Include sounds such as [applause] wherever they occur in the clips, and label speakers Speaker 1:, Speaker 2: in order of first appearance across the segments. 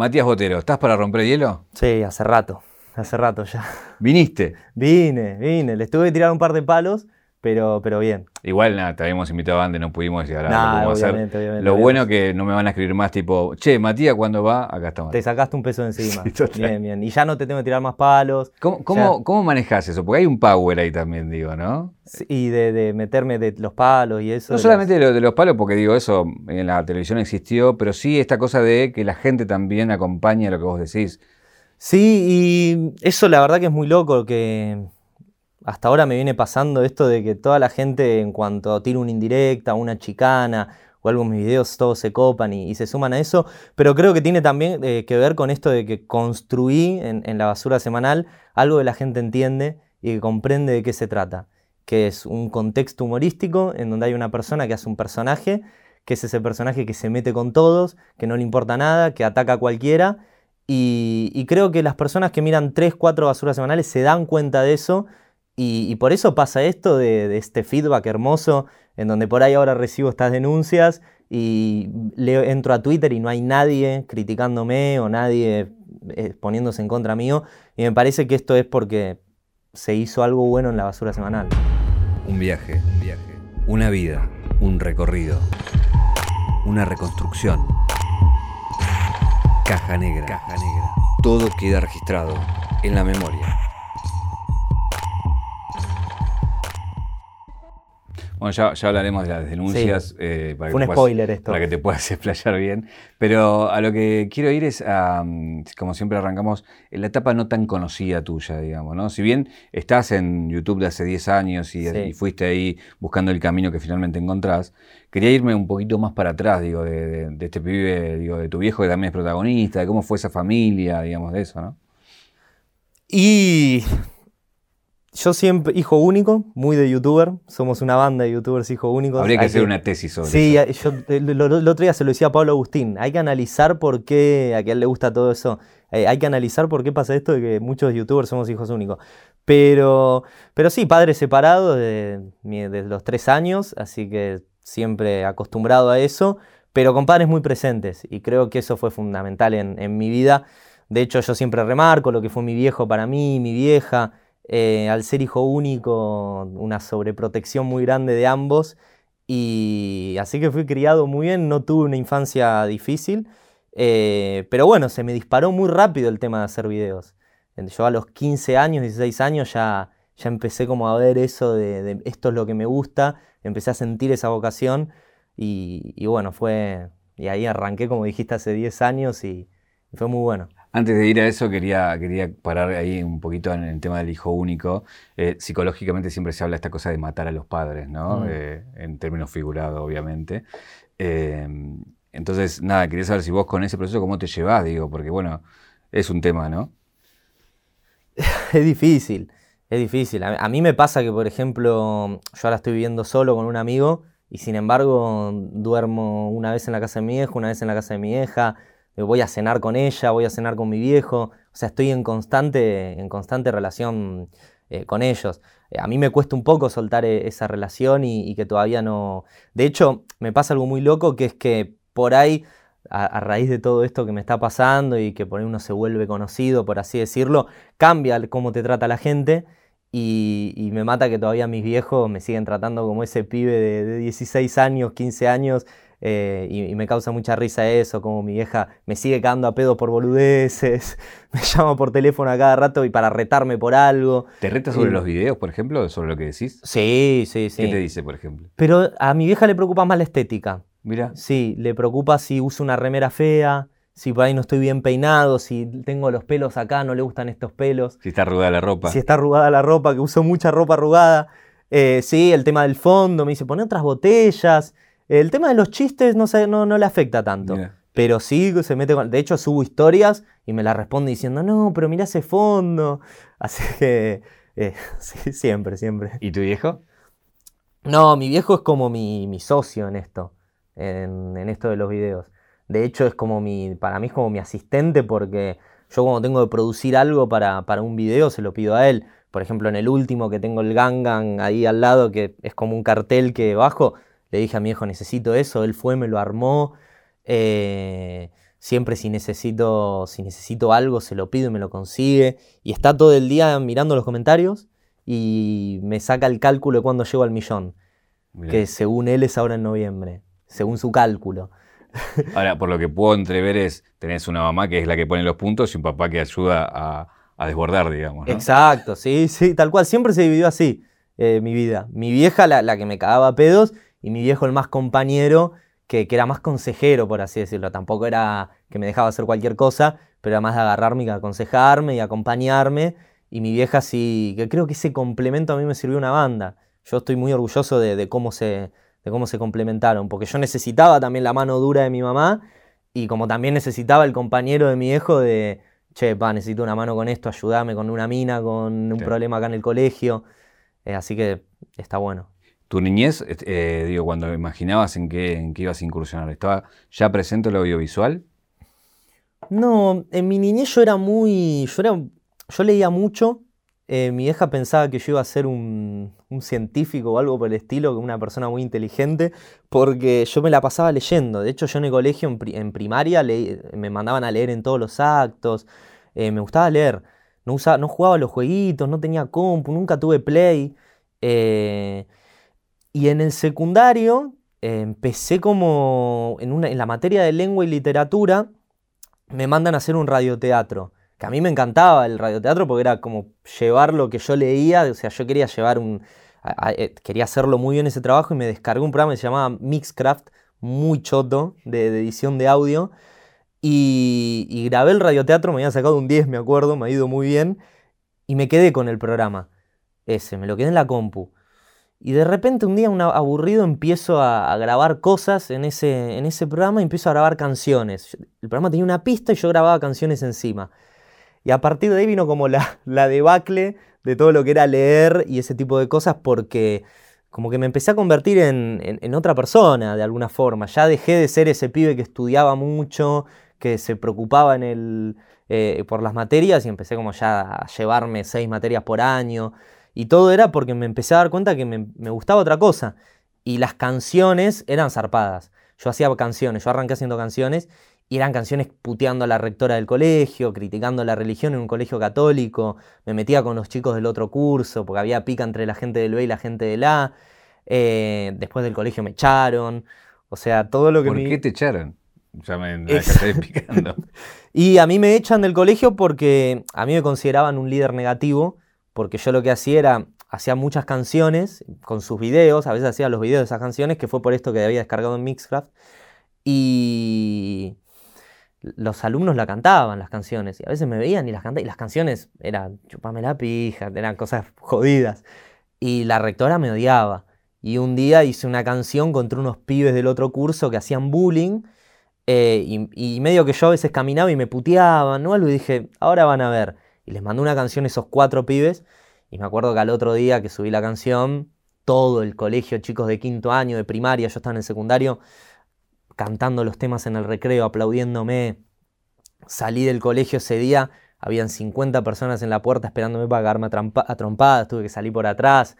Speaker 1: Matías Botero, ¿estás para romper hielo?
Speaker 2: Sí, hace rato, hace rato ya.
Speaker 1: ¿Viniste?
Speaker 2: Vine, vine. Les tuve que tirar un par de palos, pero, pero bien.
Speaker 1: Igual nada, te habíamos invitado antes, no pudimos y ahora
Speaker 2: Nah,
Speaker 1: lo hacer.
Speaker 2: obviamente,
Speaker 1: Lo bueno que no me van a escribir más tipo, che, Matías, ¿cuándo va? Acá estamos.
Speaker 2: Te sacaste un peso de encima. [laughs]
Speaker 1: Sí,
Speaker 2: bien, bien. Y ya no te tengo que tirar más palos.
Speaker 1: ¿Cómo, cómo, cómo manejas eso? Porque hay un power ahí también, digo, ¿no?
Speaker 2: Sí, Y de, de meterme de los palos y eso.
Speaker 1: No
Speaker 2: de
Speaker 1: solamente de, lo- de los palos, porque digo, eso en la televisión existió, pero sí esta cosa de que la gente también acompañe lo que vos decís.
Speaker 2: Sí, y eso la verdad que es muy loco, que hasta ahora me viene pasando esto de que toda la gente en cuanto tira una indirecta, una chicana o algo en mis videos, todos se copan y, se suman a eso, pero creo que tiene también eh, que ver con esto de que construí en, la basura semanal algo que la gente entiende y que comprende de qué se trata, que es un contexto humorístico en donde hay una persona que hace un personaje, que es ese personaje que se mete con todos, que no le importa nada, que ataca a cualquiera. Y, y creo que las personas que miran 3, 4 basuras semanales se dan cuenta de eso y, y por eso pasa esto de, de este feedback hermoso en donde por ahí ahora recibo estas denuncias y leo, entro a Twitter y no hay nadie criticándome o nadie eh, poniéndose en contra mío y me parece que esto es porque se hizo algo bueno en la basura semanal.
Speaker 1: Un viaje, un viaje. Una vida, un recorrido. Una reconstrucción. Caja negra. Caja negra. Todo queda registrado en la memoria. Bueno, ya, ya hablaremos de las denuncias. eh, para,
Speaker 2: Fue
Speaker 1: que
Speaker 2: un
Speaker 1: puedas-
Speaker 2: spoiler esto.
Speaker 1: para que te puedas [laughs] explayar bien. Pero a lo que quiero ir es a, mm, como siempre arrancamos, en la etapa no tan conocida tuya, digamos, ¿no? Si bien estás en YouTube de hace 10 años y,
Speaker 2: Sí.
Speaker 1: y fuiste ahí buscando el camino que finalmente encontrás, quería irme un poquito más para atrás, digo, de, de- de este pibe, digo, de tu viejo que también es protagonista, de cómo fue esa familia, digamos, de eso, ¿no?
Speaker 2: Y yo siempre, hijo único, muy de youtuber, somos una banda de youtubers hijo únicos.
Speaker 1: Habría que
Speaker 2: Hay
Speaker 1: hacer una tesis sobre
Speaker 2: Sí,
Speaker 1: eso.
Speaker 2: yo eh, lo- lo- el otro día se lo decía a Pablo Agustín, hay que analizar por qué, a que él le gusta todo eso, eh, hay que analizar por qué pasa esto de que muchos youtubers somos hijos únicos. Pero, pero sí, padre separado de, mi- desde los tres años, así que siempre acostumbrado a eso, pero con padres muy presentes y creo que eso fue fundamental en, en mi vida. De hecho, yo siempre remarco lo que fue mi viejo para mí, mi vieja, eh, al ser hijo único, una sobreprotección muy grande de ambos. Y así que fui criado muy bien, no tuve una infancia difícil, eh, pero bueno, se me disparó muy rápido el tema de hacer videos. Yo a los 15 años, 16 años ya, ya empecé como a ver eso de, esto es lo que me gusta, empecé a sentir esa vocación y, bueno, fue, y ahí arranqué como dijiste hace 10 años y fue muy bueno.
Speaker 1: Antes de ir a eso, quería, quería parar ahí un poquito en el tema del hijo único. Eh, psicológicamente siempre se habla esta cosa de matar a los padres, ¿no?
Speaker 2: Mm.
Speaker 1: Eh, en términos figurados, obviamente. Eh, entonces, nada, quería saber si vos con ese proceso, ¿cómo te llevás? Digo, porque bueno, es un tema, ¿no? [laughs]
Speaker 2: Es difícil, es difícil. A, a mí me pasa que, por ejemplo, yo ahora estoy viviendo solo con un amigo y sin embargo duermo una vez en la casa de mi viejo, una vez en la casa de mi hija, voy a cenar con ella, voy a cenar con mi viejo, o sea, estoy en constante, en constante relación eh, con ellos. Eh, a mí me cuesta un poco soltar eh, esa relación y, que todavía no... De hecho, me pasa algo muy loco que es que por ahí a, raíz de todo esto que me está pasando y que por ahí uno se vuelve conocido, por así decirlo, cambia cómo te trata la gente y, y me mata que todavía mis viejos me siguen tratando como ese pibe de, de 16 años, 15 años. Eh, y, y me causa mucha risa eso, como mi vieja me sigue cagando a pedo por boludeces, [laughs] me llama por teléfono a cada rato y para retarme por algo.
Speaker 1: ¿Te retas sobre
Speaker 2: Y-
Speaker 1: los videos, por ejemplo, sobre lo que decís?
Speaker 2: Sí, sí, sí.
Speaker 1: ¿Qué te dice, por ejemplo?
Speaker 2: Pero a mi vieja le preocupa más la estética.
Speaker 1: Mira,
Speaker 2: Sí, le preocupa si uso una remera fea, si por ahí no estoy bien peinado, si tengo los pelos acá, no le gustan estos pelos,
Speaker 1: si está arrugada la ropa.
Speaker 2: si está arrugada la ropa, que uso mucha ropa arrugada. Eh, sí, el tema del fondo, me dice, pone otras botellas. El tema de los chistes no, no le afecta tanto. Pero sí se mete con... De hecho, subo historias y me la responde diciendo, no, pero mira ese fondo. [laughs] Así que, eh, [laughs] sí, siempre, siempre.
Speaker 1: ¿Y tu viejo?
Speaker 2: No, mi viejo es como mi, mi socio en esto, en, en esto de los videos. De hecho, es como mi, para mí es como mi asistente porque yo cuando tengo que producir algo para, para un video se lo pido a él. Por ejemplo, en el último que tengo el Gangan ahí al lado, que es como un cartel que bajo, le dije a mi viejo, necesito eso, él fue, me lo armó. Eh, Siempre si necesito, si necesito algo, se lo pido y me lo consigue. Y está todo el día mirando los comentarios y me saca el cálculo de cuando llego al millón. Que según él es ahora en noviembre, según su cálculo. [laughs]
Speaker 1: Ahora, por lo que puedo entrever es, tenés una mamá que es la que pone los puntos y un papá que ayuda a, desbordar, digamos.
Speaker 2: Exacto, sí, sí, tal cual. Siempre se dividió así eh, mi vida. Mi vieja, la, la, que me cagaba pedos, y mi viejo, el más compañero, que, era más consejero, por así decirlo. Tampoco era que me dejaba hacer cualquier cosa, pero era más de agarrarme y aconsejarme y acompañarme. Y mi vieja sí, que creo que ese complemento a mí me sirvió una banda. Yo estoy muy orgulloso de, cómo se, de cómo se complementaron, porque yo necesitaba también la mano dura de mi mamá y como también necesitaba el compañero de mi viejo de, che, pa, necesito una mano con esto, ayúdame con una mina, con un problema acá en el colegio. Eh, así que está bueno.
Speaker 1: ¿Tu niñez, eh, digo, cuando imaginabas en qué, en qué ibas a incursionar, estaba ya presente el audiovisual?
Speaker 2: No, en mi niñez yo era muy. Yo, era, yo leía mucho. Eh, mi hija pensaba que yo iba a ser un, científico o algo por el estilo, una persona muy inteligente, porque yo me la pasaba leyendo. De hecho, yo en el colegio, en, primaria, me mandaban a leer en todos los actos. me gustaba leer. No, usaba, no jugaba los jueguitos, no tenía compu, nunca tuve play. Eh, y en el secundario eh, empecé como en, en la materia de lengua y literatura, me mandan a hacer un radioteatro. Que a mí me encantaba el radioteatro porque era como llevar lo que yo leía, o sea, yo quería llevar un. Eh, quería hacerlo muy bien ese trabajo y me descargué un programa que se llamaba Mixcraft, muy choto, de, edición de audio. Y, y, grabé el radioteatro, me había sacado un 10, me acuerdo, me ha ido muy bien. Y me quedé con el programa. Ese, me lo quedé en la compu. Y de repente un día, un aburrido, empiezo a, grabar cosas en ese, en ese programa y empiezo a grabar canciones. El programa tenía una pista y yo grababa canciones encima. Y a partir de ahí vino como la, [laughs] la debacle de todo lo que era leer y ese tipo de cosas porque como que me empecé a convertir en, otra persona de alguna forma. Ya dejé de ser ese pibe que estudiaba mucho, que se preocupaba en el, eh, por las materias y empecé como ya a llevarme seis materias por año. Y todo era porque me empecé a dar cuenta que me, gustaba otra cosa. Y las canciones eran zarpadas. Yo hacía canciones, yo arranqué haciendo canciones y eran canciones puteando a la rectora del colegio, criticando la religión en un colegio católico. Me metía con los chicos del otro curso porque había pica entre la gente del B y la gente del A. Eh, después del colegio me echaron. O sea, todo lo que
Speaker 1: ¿Por qué te echaron? Ya me, me explicando. [laughs]
Speaker 2: y a mí me echan del colegio porque a mí me consideraban un líder negativo porque yo lo que hacía era, hacía muchas canciones con sus videos, a veces hacía los videos de esas canciones, que fue por esto que había descargado en Mixcraft, y los alumnos la cantaban, las canciones, y a veces me veían y las cantaban, y las canciones eran chupame la pija, eran cosas jodidas, y la rectora me odiaba. Y un día hice una canción contra unos pibes del otro curso que hacían bullying, eh, y, medio que yo a veces caminaba y me puteaban, ¿no? Y dije, ahora van a ver y les mandé una canción a esos cuatro pibes. Y me acuerdo que al otro día que subí la canción, todo el colegio, chicos de quinto año, de primaria, yo estaba en el secundario, cantando los temas en el recreo, aplaudiéndome. Salí del colegio ese día, habían 50 personas en la puerta esperándome para cagarme a, trompadas, tuve que salir por atrás.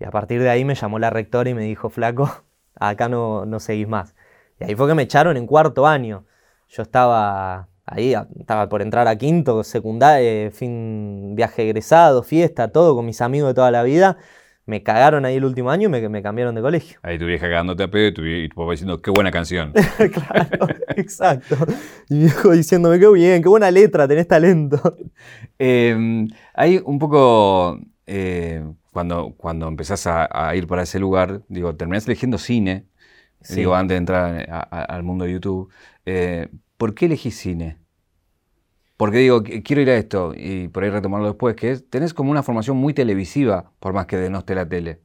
Speaker 2: Y a partir de ahí me llamó la rectora y me dijo, flaco, acá no, no seguís más. Y ahí fue que me echaron en cuarto año. Yo estaba Ahí estaba por entrar a quinto, secundaria, fin, viaje egresado, fiesta, todo con mis amigos de toda la vida. Me cagaron ahí el último año y me, me cambiaron de colegio.
Speaker 1: Ahí tu vieja cagándote a pedo y tu, y tu papá diciendo, qué buena canción. [laughs]
Speaker 2: claro, [laughs] exacto. Y mi viejo diciéndome, qué bien, qué buena letra, tenés talento.
Speaker 1: Em, hay un poco, eh, cuando, cuando empezás a, ir para ese lugar, digo, terminás eligiendo cine, digo, antes de entrar al mundo de YouTube. Eh, ¿Por qué elegís cine? Porque digo, quiero ir a esto y por ahí retomarlo después, que es, tenés como una formación muy televisiva, por más que denoste la tele.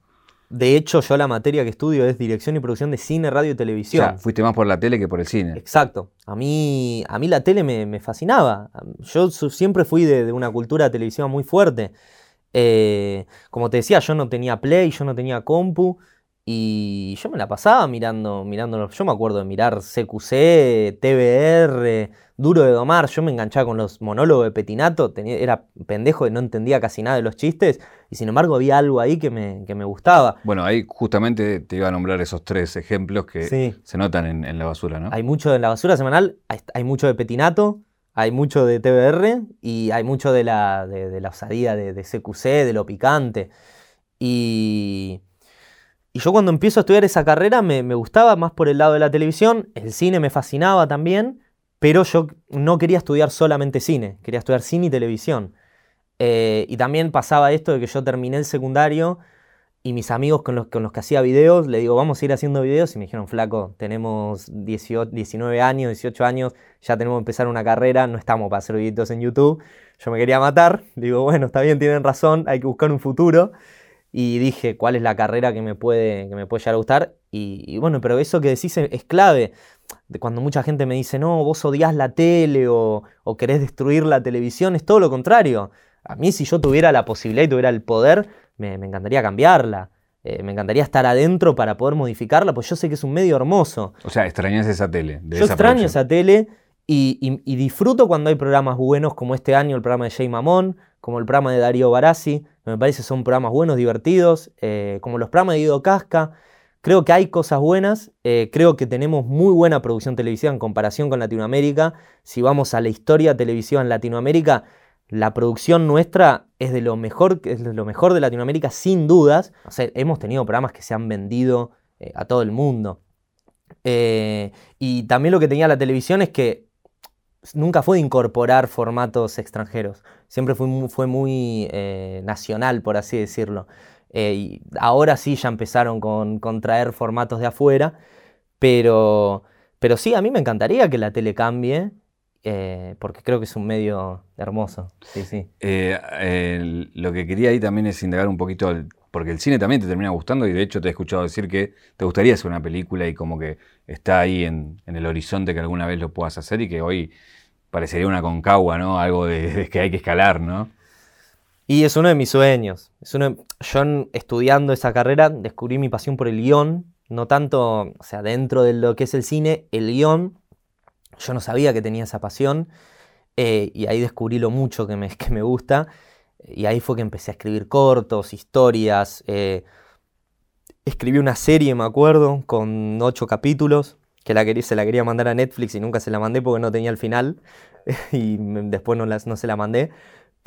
Speaker 2: De hecho, yo la materia que estudio es dirección y producción de cine, radio y televisión. O sea,
Speaker 1: fuiste más por la tele que por el cine.
Speaker 2: Exacto. A mí, a mí la tele me, fascinaba. Yo siempre fui de, una cultura televisiva muy fuerte. Eh, como te decía, yo no tenía play, yo no tenía compu. Y yo me la pasaba mirando, mirando, yo me acuerdo de mirar CQC, TBR, Duro de Domar, yo me enganchaba con los monólogos de Petinato, tenía, era pendejo y no entendía casi nada de los chistes, y sin embargo había algo ahí que me, que me gustaba.
Speaker 1: Bueno, ahí justamente te iba a nombrar esos tres ejemplos que se notan en, la basura, ¿no?
Speaker 2: Hay mucho en la basura semanal, hay, mucho de Petinato, hay mucho de TBR y hay mucho de la, de, la osadía de, de CQC, de lo picante. Y y yo cuando empiezo a estudiar esa carrera me, gustaba más por el lado de la televisión, el cine me fascinaba también, pero yo no quería estudiar solamente cine, quería estudiar cine y televisión. Eh, y también pasaba esto de que yo terminé el secundario y mis amigos con los, que hacía videos, le digo, vamos a ir haciendo videos y me dijeron, flaco, tenemos 18, 19 años, 18 años, ya tenemos que empezar una carrera, no estamos para hacer videos en YouTube. Yo me quería matar, digo, bueno, está bien, tienen razón, hay que buscar un futuro y dije cuál es la carrera que me puede, que me puede llegar a gustar. Y, bueno, pero eso que decís es, clave. De cuando mucha gente me dice, no, vos odias la tele o, querés destruir la televisión, es todo lo contrario. A mí si yo tuviera la posibilidad y tuviera el poder, me, encantaría cambiarla. Eh, me encantaría estar adentro para poder modificarla, pues yo sé que es un medio hermoso.
Speaker 1: O sea, extrañas esa tele.
Speaker 2: yo extraño esa tele y, disfruto cuando hay programas buenos como este año, el programa de Jay Mamón, como el programa de Darío Barassi, me parece son programas buenos, divertidos, eh, como los programas de Guido Casca. Creo que hay cosas buenas, eh, creo que tenemos muy buena producción televisiva en comparación con Latinoamérica. Si vamos a la historia televisiva en Latinoamérica, la producción nuestra es de lo mejor, es de, lo mejor de Latinoamérica, sin dudas. O sea, hemos tenido programas que se han vendido eh, a todo el mundo. y también lo que tenía la televisión es que nunca fue de incorporar formatos extranjeros, siempre fue, fue muy eh, nacional, por así decirlo. Eh, y ahora sí ya empezaron con, traer formatos de afuera, pero, pero sí, a mí me encantaría que la tele cambie, eh, porque creo que es un medio hermoso. Sí, sí.
Speaker 1: lo que quería ahí también es indagar un poquito, porque el cine también te termina gustando y de hecho te he escuchado decir que te gustaría hacer una película y como que está ahí en, en el horizonte que alguna vez lo puedas hacer y que hoy parecería una concagua, ¿no? Algo de, que hay que escalar, ¿no?
Speaker 2: Y es uno de mis sueños. Es uno, yo estudiando esa carrera descubrí mi pasión por el guion, no tanto, o sea, dentro de lo que es el cine, el guion, yo no sabía que tenía esa pasión eh, y ahí descubrí lo mucho que me, [laughs] que me gusta y ahí fue que empecé a escribir cortos, historias. Eh, escribí una serie, me acuerdo, con ocho capítulos que se la quería mandar a Netflix y nunca se la mandé porque no tenía el final [laughs] y después no se la mandé.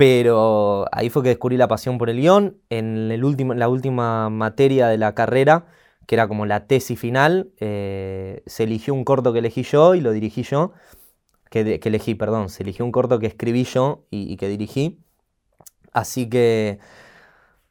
Speaker 2: Pero ahí fue que descubrí la pasión por el guion. En el último, la última materia de la carrera, que era como la tesis final, eh, se eligió un corto que elegí yo y lo dirigí yo. Que, que elegí, perdón, se eligió un corto que escribí yo y, y que dirigí. Así que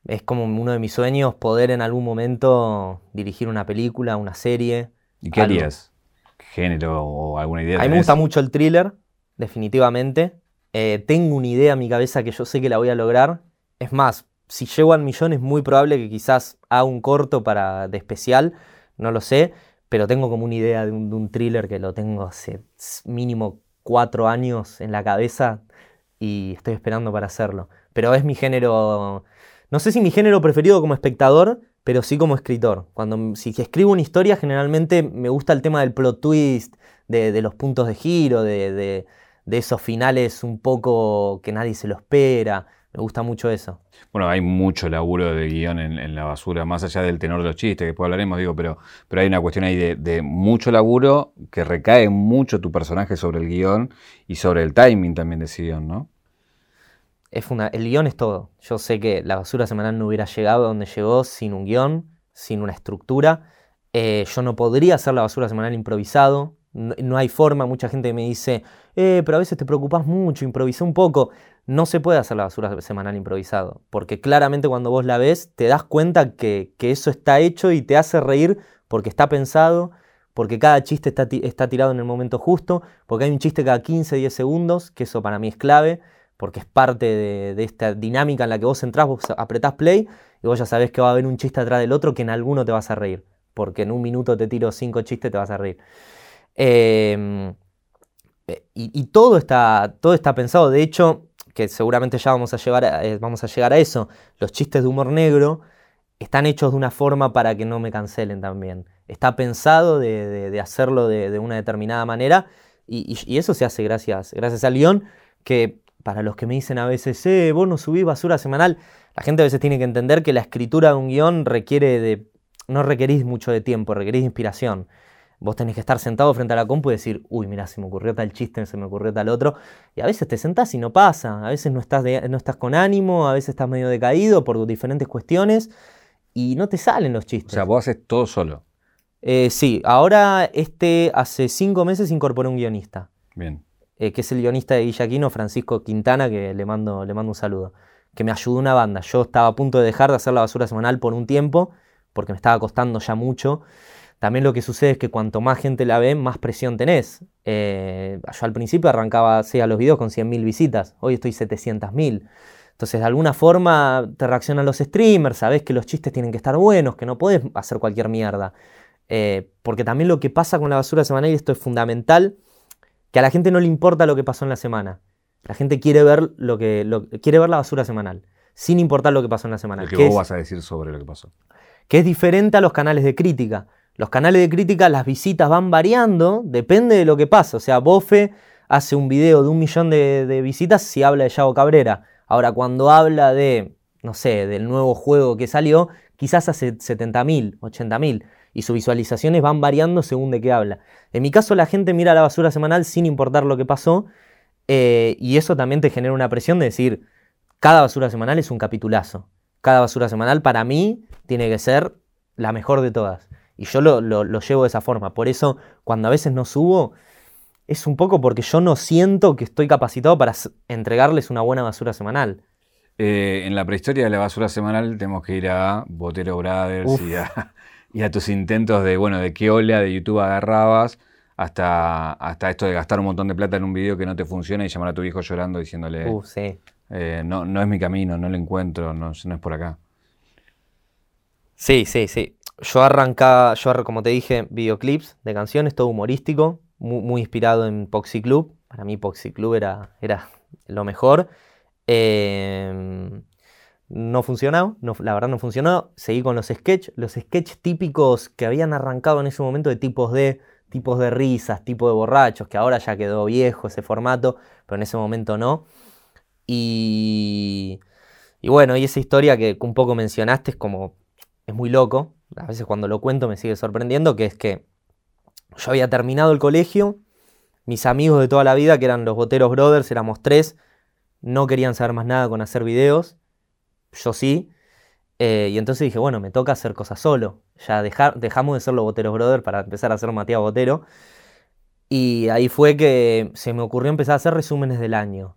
Speaker 2: es como uno de mis sueños poder en algún momento dirigir una película, una serie.
Speaker 1: ¿Y qué harías? género o alguna idea?
Speaker 2: A mí me gusta mucho el thriller, definitivamente. Eh, tengo una idea en mi cabeza que yo sé que la voy a lograr. Es más, si llego al millón es muy probable que quizás haga un corto para, de especial, no lo sé, pero tengo como una idea de un, thriller que lo tengo hace mínimo cuatro años en la cabeza y estoy esperando para hacerlo. Pero es mi género, no sé si mi género preferido como espectador, pero sí como escritor. Cuando si escribo una historia, generalmente me gusta el tema del plot twist, de, los puntos de giro, de, esos finales un poco que nadie se lo espera. Me gusta mucho eso.
Speaker 1: Bueno, hay mucho laburo de guion en, la basura, más allá del tenor de los chistes, que después hablaremos, digo, pero, pero hay una cuestión ahí de, de, mucho laburo que recae mucho tu personaje sobre el guion y sobre el timing también de ese guion, ¿no?
Speaker 2: el guion es todo. Yo sé que la basura semanal no hubiera llegado a donde llegó sin un guion, sin una estructura. Eh, yo no podría hacer la basura semanal improvisado. No, hay forma. Mucha gente me dice, eh, pero a veces te preocupas mucho, improvisa un poco. No se puede hacer la basura semanal improvisado. Porque claramente cuando vos la ves, te das cuenta que, eso está hecho y te hace reír porque está pensado, porque cada chiste está, está tirado en el momento justo, porque hay un chiste cada 15, 10 segundos, que eso para mí es clave porque es parte de, esta dinámica en la que vos entrás, vos apretás play y vos ya sabés que va a haber un chiste atrás del otro que en alguno te vas a reír, porque en un minuto te tiro cinco chistes, te vas a reír. Em, y, todo, está, todo está pensado, de hecho, que seguramente ya vamos a, llevar eh, vamos a llegar a eso, los chistes de humor negro están hechos de una forma para que no me cancelen también. Está pensado de, hacerlo de, una determinada manera y, eso se hace gracias, gracias al guion, que para los que me dicen a veces, eh, vos no subís basura semanal, la gente a veces tiene que entender que la escritura de un guion requiere de, no requerís mucho de tiempo, requerís inspiración. Vos tenés que estar sentado frente a la compu y decir, uy, mira, se me ocurrió tal chiste, se me ocurrió tal otro. Y a veces te sentás y no pasa. A veces no estás, no estás con ánimo, a veces estás medio decaído por diferentes cuestiones y no te salen los chistes.
Speaker 1: O sea, vos haces todo solo.
Speaker 2: Eh, sí, ahora este hace cinco meses incorporé un guionista.
Speaker 1: Bien.
Speaker 2: Eh, que es el guionista de Guillaquino, Francisco Quintana, que le mando, le mando un saludo. Que me ayudó una banda. Yo estaba a punto de dejar de hacer la basura semanal por un tiempo, porque me estaba costando ya mucho. También lo que sucede es que cuanto más gente la ve, más presión tenés. Eh, yo al principio arrancaba a los videos con 100.000 visitas, hoy estoy 700.000. Entonces, de alguna forma te reaccionan los streamers, sabes que los chistes tienen que estar buenos, que no podés hacer cualquier mierda. Eh, porque también lo que pasa con la basura semanal, y esto es fundamental, que a la gente no le importa lo que pasó en la semana. La gente quiere ver, lo que, quiere ver la basura semanal, sin importar lo que pasó en la semana.
Speaker 1: Lo que vos vas a decir sobre lo que pasó.
Speaker 2: Que es diferente a los canales de crítica. Los canales de crítica, las visitas van variando, depende de lo que pasa. O sea, Bofe hace un video de un millón de, visitas si habla de Yago Cabrera. Ahora, cuando habla de, no sé, del nuevo juego que salió, quizás hace 70.000, 80.000 y sus visualizaciones van variando según de qué habla. En mi caso, la gente mira la basura semanal sin importar lo que pasó eh, y eso también te genera una presión de decir, cada basura semanal es un capitulazo. Cada basura semanal para mí tiene que ser la mejor de todas. Y yo lo, llevo de esa forma. Por eso, cuando a veces no subo, es un poco porque yo no siento que estoy capacitado para entregarles una buena basura semanal.
Speaker 1: Eh, en la prehistoria de la basura semanal tenemos que ir a Botero Brothers [laughs] y a, tus intentos de, bueno, de qué ola de YouTube agarrabas hasta, hasta esto de gastar un montón de plata en un video que no te funciona y llamar a tu hijo llorando diciéndole,
Speaker 2: uh, sí.
Speaker 1: Eh, no, no es mi camino, no lo encuentro, no, no es por acá.
Speaker 2: Sí, sí, sí yo arrancaba, yo como te dije, videoclips de canciones, todo humorístico, muy, inspirado en Poxy Club. Para mí Poxy Club era, era lo mejor. Em, no funcionó, no, la verdad no funcionó. Seguí con los sketch, los sketch típicos que habían arrancado en ese momento de tipos de tipos de risas, tipo de borrachos, que ahora ya quedó viejo ese formato, pero en ese momento no. Y, y bueno, y esa historia que un poco mencionaste es como, es muy loco, a veces cuando lo cuento me sigue sorprendiendo, que es que yo había terminado el colegio, mis amigos de toda la vida, que eran los Boteros Brothers, éramos tres, no querían saber más nada con hacer videos, yo sí, eh, y entonces dije, bueno, me toca hacer cosas solo, ya dejamos de ser los Boteros Brothers para empezar a ser Matías Botero, y ahí fue que se me ocurrió empezar a hacer resúmenes del año,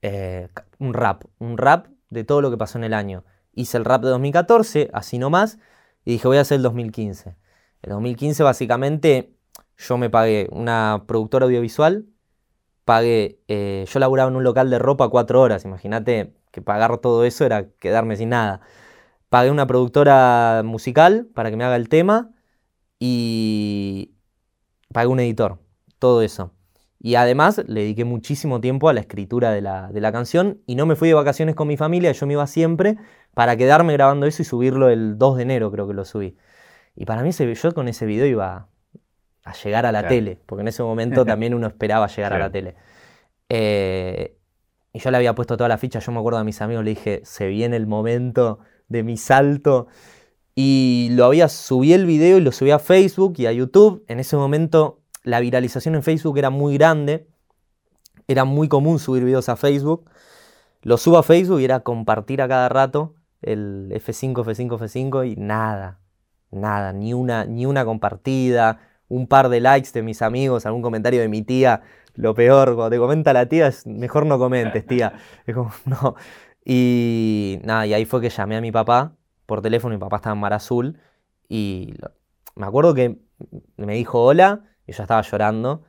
Speaker 2: eh, un rap, un rap de todo lo que pasó en el año. Hice el rap de 2014, así nomás, y dije, voy a hacer el 2015. El 2015 básicamente yo me pagué una productora audiovisual, pagué, eh, yo laburaba en un local de ropa cuatro horas, imagínate que pagar todo eso era quedarme sin nada. Pagué una productora musical para que me haga el tema y pagué un editor, todo eso. Y además le dediqué muchísimo tiempo a la escritura de la, de la, canción y no me fui de vacaciones con mi familia, yo me iba siempre para quedarme grabando eso y subirlo el 2 de enero, creo que lo subí. Y para mí ese, yo con ese video iba a llegar a la tele, porque en ese momento [laughs] también uno esperaba llegar a la tele. Eh, y yo le había puesto toda la ficha, yo me acuerdo a mis amigos, le dije, se viene el momento de mi salto. Y lo había, subí el video y lo subí a Facebook y a YouTube. En ese momento la viralización en Facebook era muy grande, era muy común subir videos a Facebook. Lo subo a Facebook y era compartir a cada rato el F5, F5, F5 y nada, nada, ni una, ni una compartida, un par de likes de mis amigos, algún comentario de mi tía. Lo peor, cuando te comenta la tía, es mejor no comentes, tía. [laughs] Es como, no. Y nada, y ahí fue que llamé a mi papá por teléfono, mi papá estaba en Mar Azul, y me acuerdo que me dijo hola, y yo estaba llorando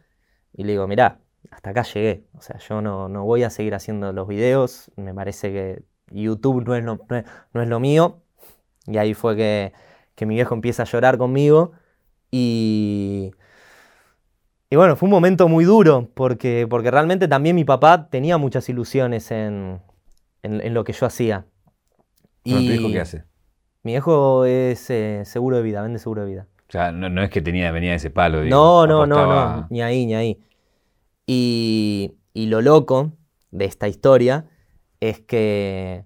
Speaker 2: y le digo, mirá, hasta acá llegué. O sea, yo no, no voy a seguir haciendo los videos. Me parece que YouTube no es lo, no es, lo mío. Y ahí fue que, que, mi viejo empieza a llorar conmigo. Y, y bueno, fue un momento muy duro porque, porque realmente también mi papá tenía muchas ilusiones en, en, lo que yo hacía.
Speaker 1: ¿Y tu hijo qué hace?
Speaker 2: Mi viejo es eh, seguro de vida, vende seguro de vida.
Speaker 1: O sea, no, es que tenía, venía de ese palo.
Speaker 2: Digo, no, no, no, no, ni ahí, ni ahí. Y, y lo loco de esta historia es que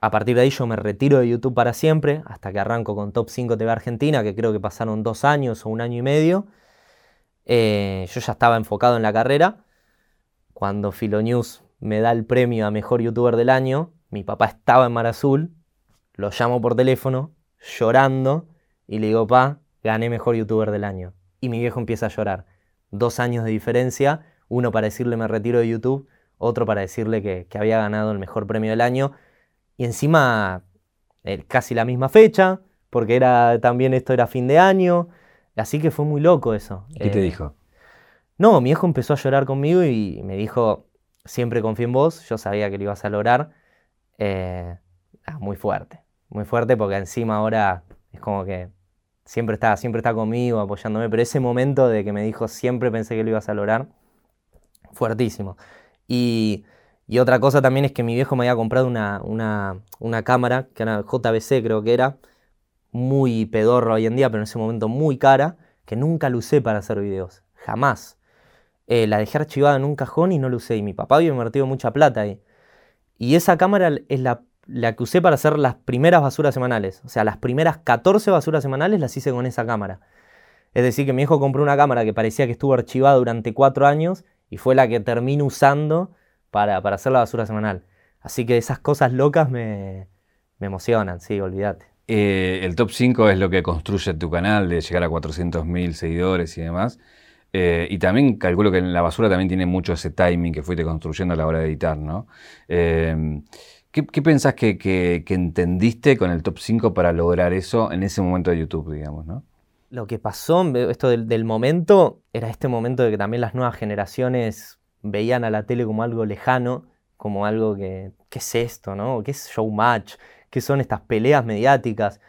Speaker 2: a partir de ahí yo me retiro de YouTube para siempre, hasta que arranco con Top 5 TV Argentina, que creo que pasaron dos años o un año y medio. Eh, yo ya estaba enfocado en la carrera. Cuando Filonews me da el premio a Mejor YouTuber del Año, mi papá estaba en Mar Azul, lo llamo por teléfono, llorando, y le digo, pa, gané Mejor YouTuber del Año. Y mi viejo empieza a llorar. Dos años de diferencia, uno para decirle me retiro de YouTube, otro para decirle que, que había ganado el Mejor Premio del Año y encima eh, casi la misma fecha, porque era también esto era fin de año, así que fue muy loco eso.
Speaker 1: ¿Qué te eh, dijo?
Speaker 2: No, mi hijo empezó a llorar conmigo y me dijo, siempre confío en vos, yo sabía que lo ibas a lograr. Eh, ah, muy fuerte, muy fuerte porque encima ahora es como que siempre está, siempre está conmigo, apoyándome, pero ese momento de que me dijo, siempre pensé que lo ibas a lograr, fuertísimo. Y y otra cosa también es que mi viejo me había comprado una, una, cámara, que era JBC creo que era, muy pedorro hoy en día, pero en ese momento muy cara, que nunca la usé para hacer videos, jamás. Eh, la dejé archivada en un cajón y no la usé, y mi papá había invertido mucha plata ahí. Y esa cámara es la, la que usé para hacer las primeras basuras semanales, o sea, las primeras 14 basuras semanales las hice con esa cámara. Es decir, que mi hijo compró una cámara que parecía que estuvo archivada durante cuatro años y fue la que termino usando para, hacer la basura semanal. Así que esas cosas locas me, emocionan, sí, olvídate.
Speaker 1: Eh, el top 5 es lo que construye tu canal, de llegar a 400.000 seguidores y demás. Eh, y también calculo que en la basura también tiene mucho ese timing que fuiste construyendo a la hora de editar, ¿no? Eh, ¿qué, pensás que, entendiste con el top 5 para lograr eso en ese momento de YouTube, digamos, ¿no?
Speaker 2: Lo que pasó, esto del, momento, era este momento de que también las nuevas generaciones veían a la tele como algo lejano, como algo que, ¿qué es esto? ¿no? ¿Qué es showmatch? ¿Qué son estas peleas mediáticas?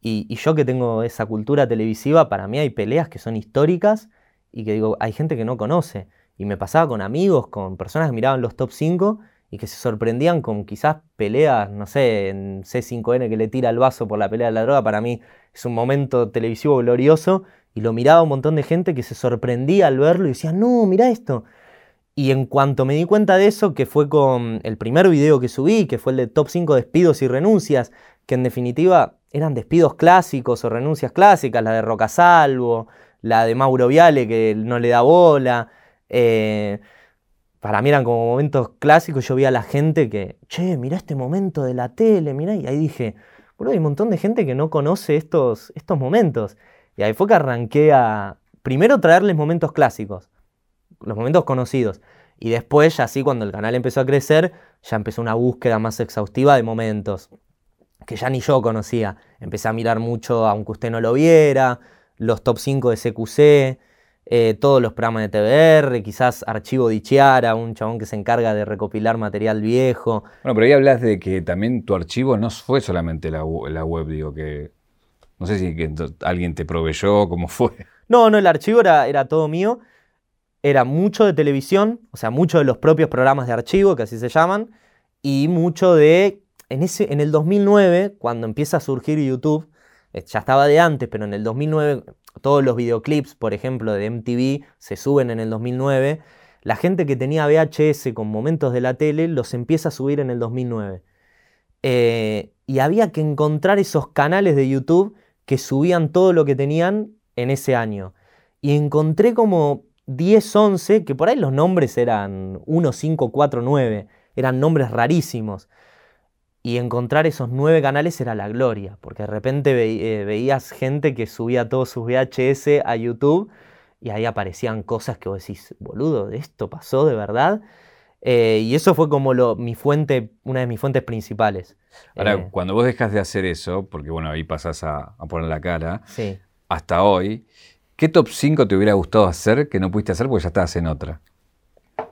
Speaker 2: Y, yo que tengo esa cultura televisiva, para mí hay peleas que son históricas y que digo, hay gente que no conoce. Y me pasaba con amigos, con personas que miraban los top 5 y que se sorprendían con quizás peleas, no sé, en C5N que le tira el vaso por la pelea de la droga. Para mí es un momento televisivo glorioso y lo miraba un montón de gente que se sorprendía al verlo y decía, no, mira esto. Y en cuanto me di cuenta de eso, que fue con el primer video que subí, que fue el de top 5 despidos y renuncias, que en definitiva eran despidos clásicos o renuncias clásicas, la de Rocasalvo, la de Mauro Viale que no le da bola. Eh, para mí eran como momentos clásicos, yo vi a la gente que, che, mira este momento de la tele, mira, y ahí dije, bueno, hay un montón de gente que no conoce estos, estos momentos. Y ahí fue que arranqué a, primero, traerles momentos clásicos los momentos conocidos. Y después, ya así, cuando el canal empezó a crecer, ya empezó una búsqueda más exhaustiva de momentos que ya ni yo conocía. Empecé a mirar mucho, aunque usted no lo viera, los top 5 de CQC, eh, todos los programas de TBR, quizás Archivo Dichiara, un chabón que se encarga de recopilar material viejo.
Speaker 1: Bueno, pero ahí hablas de que también tu archivo no fue solamente la, web, digo que... No sé si alguien te proveyó, cómo fue.
Speaker 2: No, no, el archivo era, era todo mío era mucho de televisión, o sea, mucho de los propios programas de archivo, que así se llaman, y mucho de, en, ese, en el 2009, cuando empieza a surgir YouTube, eh, ya estaba de antes, pero en el 2009, todos los videoclips, por ejemplo, de MTV, se suben en el 2009, la gente que tenía VHS con momentos de la tele los empieza a subir en el 2009. Eh, y había que encontrar esos canales de YouTube que subían todo lo que tenían en ese año. Y encontré como 10, 11, que por ahí los nombres eran 1, 5, 4, 9, eran nombres rarísimos. Y encontrar esos nueve canales era la gloria, porque de repente eh, veías gente que subía todos sus VHS a YouTube y ahí aparecían cosas que vos decís, boludo, ¿esto pasó de verdad? Eh, y eso fue como lo, mi fuente, una de mis fuentes principales.
Speaker 1: Ahora, eh, cuando vos dejas de hacer eso, porque bueno, ahí pasás a, a poner la cara, hasta hoy, ¿Qué top 5 te hubiera gustado hacer que no pudiste hacer porque ya estabas en otra?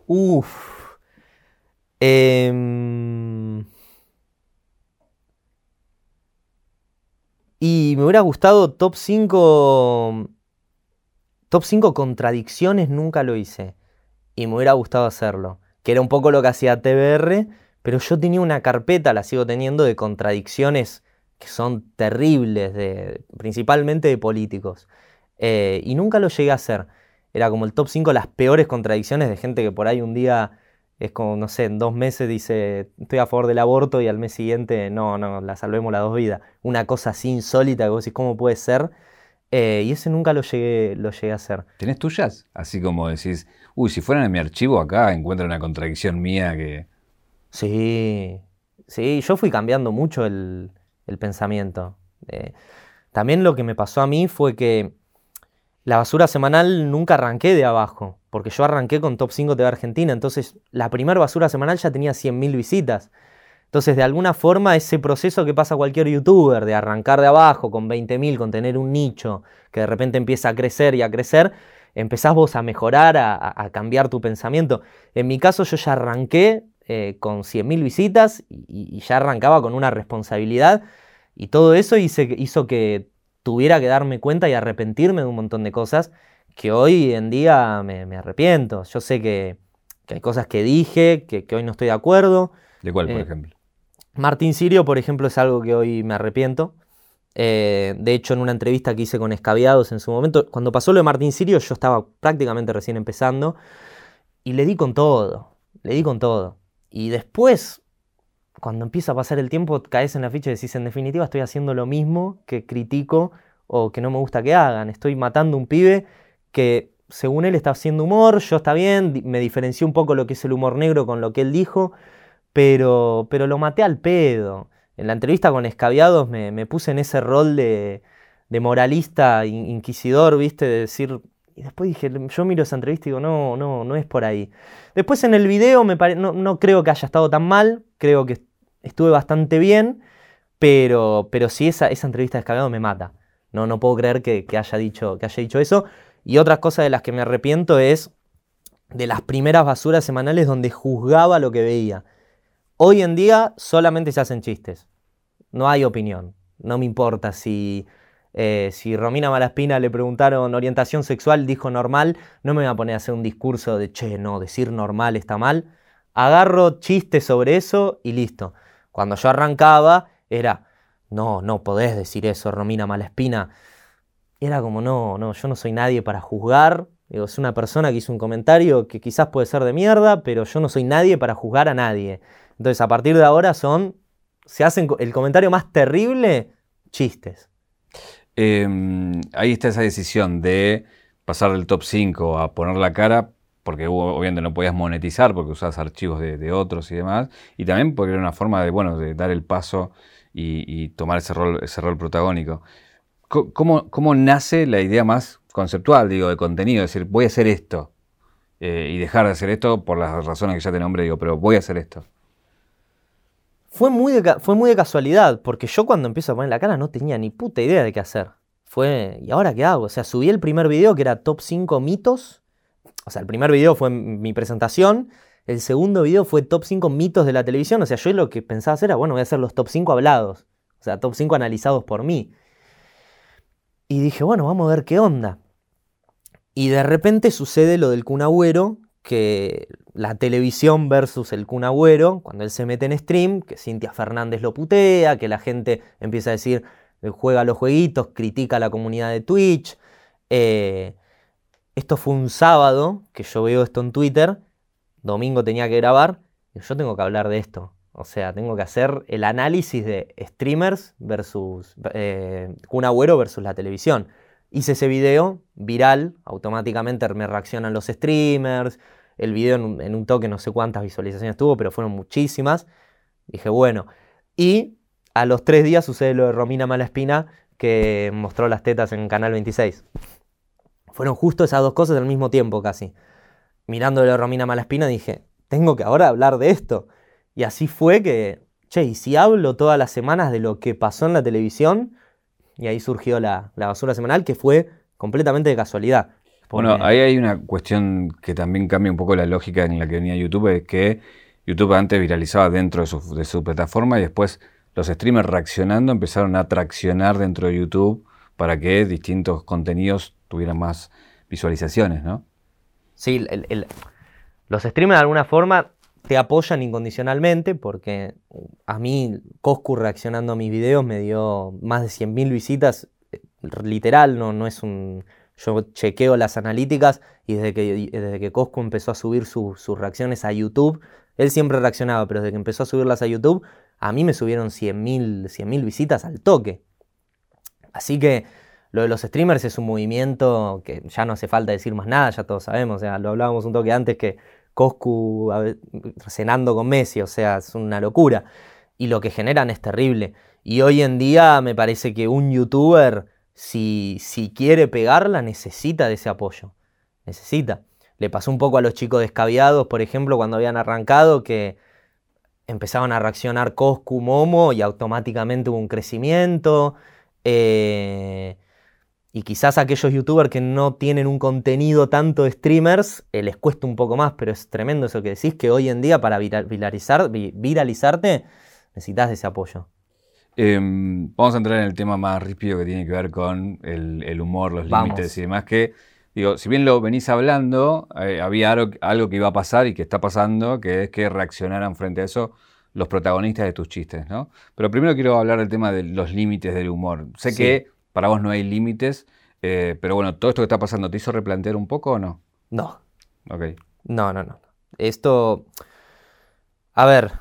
Speaker 2: Uf. Y me hubiera gustado top 5. Top 5 contradicciones nunca lo hice. Y me hubiera gustado hacerlo. Que era un poco lo que hacía TBR, pero yo tenía una carpeta, la sigo teniendo, de contradicciones que son terribles, de, principalmente de políticos. Eh, y nunca lo llegué a hacer. Era como el top 5 las peores contradicciones de gente que por ahí un día es como, no sé, en dos meses dice estoy a favor del aborto y al mes siguiente no, no, la salvemos las dos vidas. Una cosa así insólita que vos decís, ¿cómo puede ser? Eh, y ese nunca lo llegué, lo llegué a hacer.
Speaker 1: ¿Tenés tuyas? Así como decís, uy, si fueran en mi archivo acá encuentro una contradicción mía que...
Speaker 2: Sí, sí, yo fui cambiando mucho el, pensamiento. Eh, también lo que me pasó a mí fue que la basura semanal nunca arranqué de abajo, porque yo arranqué con Top 5 de Argentina, entonces la primera basura semanal ya tenía 100.000 visitas. Entonces, de alguna forma, ese proceso que pasa cualquier youtuber, de arrancar de abajo con 20.000, con tener un nicho que de repente empieza a crecer y a crecer, empezás vos a mejorar, a, cambiar tu pensamiento. En mi caso, yo ya arranqué eh, con 100.000 visitas y, ya arrancaba con una responsabilidad y todo eso hizo que tuviera que darme cuenta y arrepentirme de un montón de cosas que hoy en día me, arrepiento. Yo sé que, hay cosas que dije, que, que, hoy no estoy de acuerdo.
Speaker 1: ¿De cuál, por eh, ejemplo?
Speaker 2: Martín Sirio, por ejemplo, es algo que hoy me arrepiento. Eh, de hecho, en una entrevista que hice con Escabiados en su momento, cuando pasó lo de Martín Sirio, yo estaba prácticamente recién empezando y le di con todo, le di con todo. Y después, cuando empieza a pasar el tiempo, caes en la ficha y decís, en definitiva, estoy haciendo lo mismo que critico o que no me gusta que hagan. Estoy matando un pibe que, según él, está haciendo humor, yo está bien, me diferencié un poco lo que es el humor negro con lo que él dijo pero, pero lo maté al pedo. En la entrevista con Escabiados me, puse en ese rol de, moralista, inquisidor, ¿viste? De decir. Y después dije, yo miro esa entrevista y digo, no, no, no es por ahí. Después en el video me no, creo que haya estado tan mal, creo que estuve bastante bien, pero, pero sí esa, esa entrevista de Escabiados me mata. No, no puedo creer que, haya dicho, que haya dicho eso. Y otra cosa de las que me arrepiento es de las primeras basuras semanales donde juzgaba lo que veía. Hoy en día solamente se hacen chistes. No hay opinión. No me importa si, eh, si Romina Malaspina le preguntaron orientación sexual, dijo normal. No me voy a poner a hacer un discurso de, che, no, decir normal está mal. Agarro chistes sobre eso y listo. Cuando yo arrancaba era, no, no podés decir eso, Romina Malaspina. Era como, no, no, yo no soy nadie para juzgar. Es una persona que hizo un comentario que quizás puede ser de mierda, pero yo no soy nadie para juzgar a nadie. Entonces, a partir de ahora son, se hacen el comentario más terrible, chistes.
Speaker 1: Em, ahí está esa decisión de pasar del top 5 a poner la cara, porque obviamente no podías monetizar porque usabas archivos de, otros y demás, y también porque era una forma de, bueno, de dar el paso y, tomar ese rol, ese rol protagónico. ¿Cómo, ¿Cómo, nace la idea más conceptual, digo, de contenido? Es decir, voy a hacer esto eh, y dejar de hacer esto por las razones que ya te nombré, digo, pero voy a hacer esto.
Speaker 2: Fue muy, de, fue muy de casualidad, porque yo cuando empiezo a poner la cara no tenía ni puta idea de qué hacer. Fue, ¿y ahora qué hago? O sea, subí el primer video que era top 5 mitos. O sea, el primer video fue mi presentación. El segundo video fue top 5 mitos de la televisión. O sea, yo lo que pensaba hacer era, bueno, voy a hacer los top 5 hablados. O sea, top 5 analizados por mí. Y dije, bueno, vamos a ver qué onda. Y de repente sucede lo del cunagüero, que la televisión versus el Kun cuando él se mete en stream, que Cintia Fernández lo putea, que la gente empieza a decir, juega los jueguitos, critica a la comunidad de Twitch. Eh, esto fue un sábado, que yo veo esto en Twitter, domingo tenía que grabar, y yo tengo que hablar de esto. O sea, tengo que hacer el análisis de streamers versus eh, versus la televisión. Hice ese video viral, automáticamente me reaccionan los streamers, el video en un, toque no sé cuántas visualizaciones tuvo, pero fueron muchísimas. Dije, bueno. Y a los tres días sucede lo de Romina Malaspina, que mostró las tetas en Canal 26. Fueron justo esas dos cosas al mismo tiempo casi. Mirándole a Romina Malaspina dije, tengo que ahora hablar de esto. Y así fue que, che, y si hablo todas las semanas de lo que pasó en la televisión, y ahí surgió la, la basura semanal, que fue completamente de casualidad.
Speaker 1: Bueno, ahí hay una cuestión que también cambia un poco la lógica en la que venía YouTube, es que YouTube antes viralizaba dentro de su, plataforma y después los streamers reaccionando empezaron a traccionar dentro de YouTube para que distintos contenidos tuvieran más visualizaciones, ¿no?
Speaker 2: Sí, los streamers de alguna forma te apoyan incondicionalmente, porque a mí Coscu reaccionando a mis videos me dio más de 100.000 visitas, eh, literal, no, no es un... Yo chequeo las analíticas y desde que, desde que Coscu empezó a subir sus reacciones a YouTube, él siempre reaccionaba, pero desde que empezó a subirlas a YouTube, a mí me subieron 100.000 visitas al toque. Así que lo de los streamers es un movimiento que ya no hace falta decir más nada, ya todos sabemos. O sea, lo hablábamos un toque antes que Coscu cenando con Messi, o sea, es una locura. Y lo que generan es terrible. Y hoy en día me parece que un youtuber, si, si quiere pegarla, necesita de ese apoyo. Necesita. Le pasó un poco a los chicos descaviados, por ejemplo, cuando habían arrancado, que empezaban a reaccionar Coscu, Momo, y automáticamente hubo un crecimiento. Eh, y quizás aquellos youtubers que no tienen un contenido tanto de streamers eh, les cuesta un poco más, pero es tremendo eso que decís, que hoy en día para viralizar, viralizarte necesitas de ese apoyo.
Speaker 1: Em, vamos a entrar en el tema más rápido que tiene que ver con el, humor, los límites y demás, que digo, si bien lo venís hablando, eh, había algo, que iba a pasar y que está pasando, que es que reaccionaran frente a eso los protagonistas de tus chistes, ¿no? Pero primero quiero hablar del tema de los límites del humor. Sé que para vos no hay límites, eh, pero bueno, todo esto que está pasando, ¿te hizo replantear un poco o no?
Speaker 2: No.
Speaker 1: Ok.
Speaker 2: No, no, no. Esto. A ver,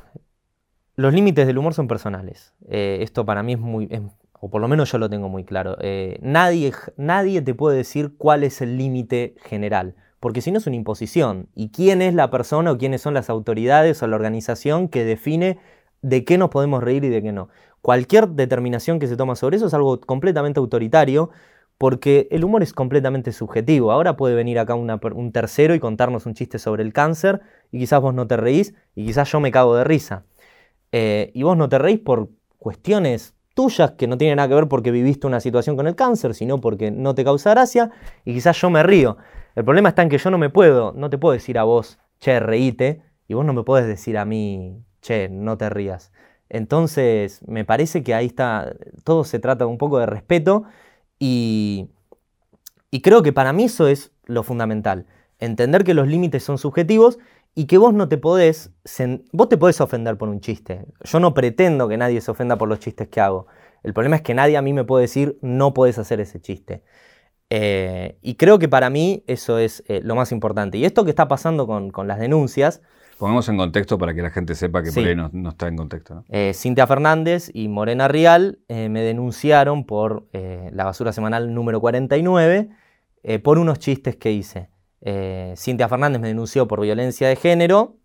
Speaker 2: los límites del humor son personales. Eh, esto para mí es muy. o por lo menos yo lo tengo muy claro. Eh, nadie, nadie te puede decir cuál es el límite general. Porque si no es una imposición. ¿Y quién es la persona o quiénes son las autoridades o la organización que define de qué nos podemos reír y de qué no? Cualquier determinación que se toma sobre eso es algo completamente autoritario porque el humor es completamente subjetivo. Ahora puede venir acá un tercero y contarnos un chiste sobre el cáncer y quizás vos no te reís y quizás yo me cago de risa. Eh, y vos no te reís por cuestiones tuyas que no tienen nada que ver porque viviste una situación con el cáncer, sino porque no te causa gracia y quizás yo me río. El problema está en que yo no me puedo, no te puedo decir a vos, che, reíte, y vos no me puedes decir a mí, che, no te rías. Entonces, me parece que ahí está, todo se trata un poco de respeto y, creo que para mí eso es lo fundamental, entender que los límites son subjetivos y que vos no te podés, vos te podés ofender por un chiste. Yo no pretendo que nadie se ofenda por los chistes que hago. El problema es que nadie a mí me puede decir no podés hacer ese chiste. Eh, y creo que para mí eso es eh, lo más importante. Y esto que está pasando con, con las denuncias,
Speaker 1: Pongamos en contexto para que la gente sepa que por ahí no, está en contexto.
Speaker 2: Eh, Cintia Fernández y Morena Rial eh, me denunciaron por eh, la basura semanal número 49 por unos chistes que hice. Cintia Fernández me denunció por violencia de género,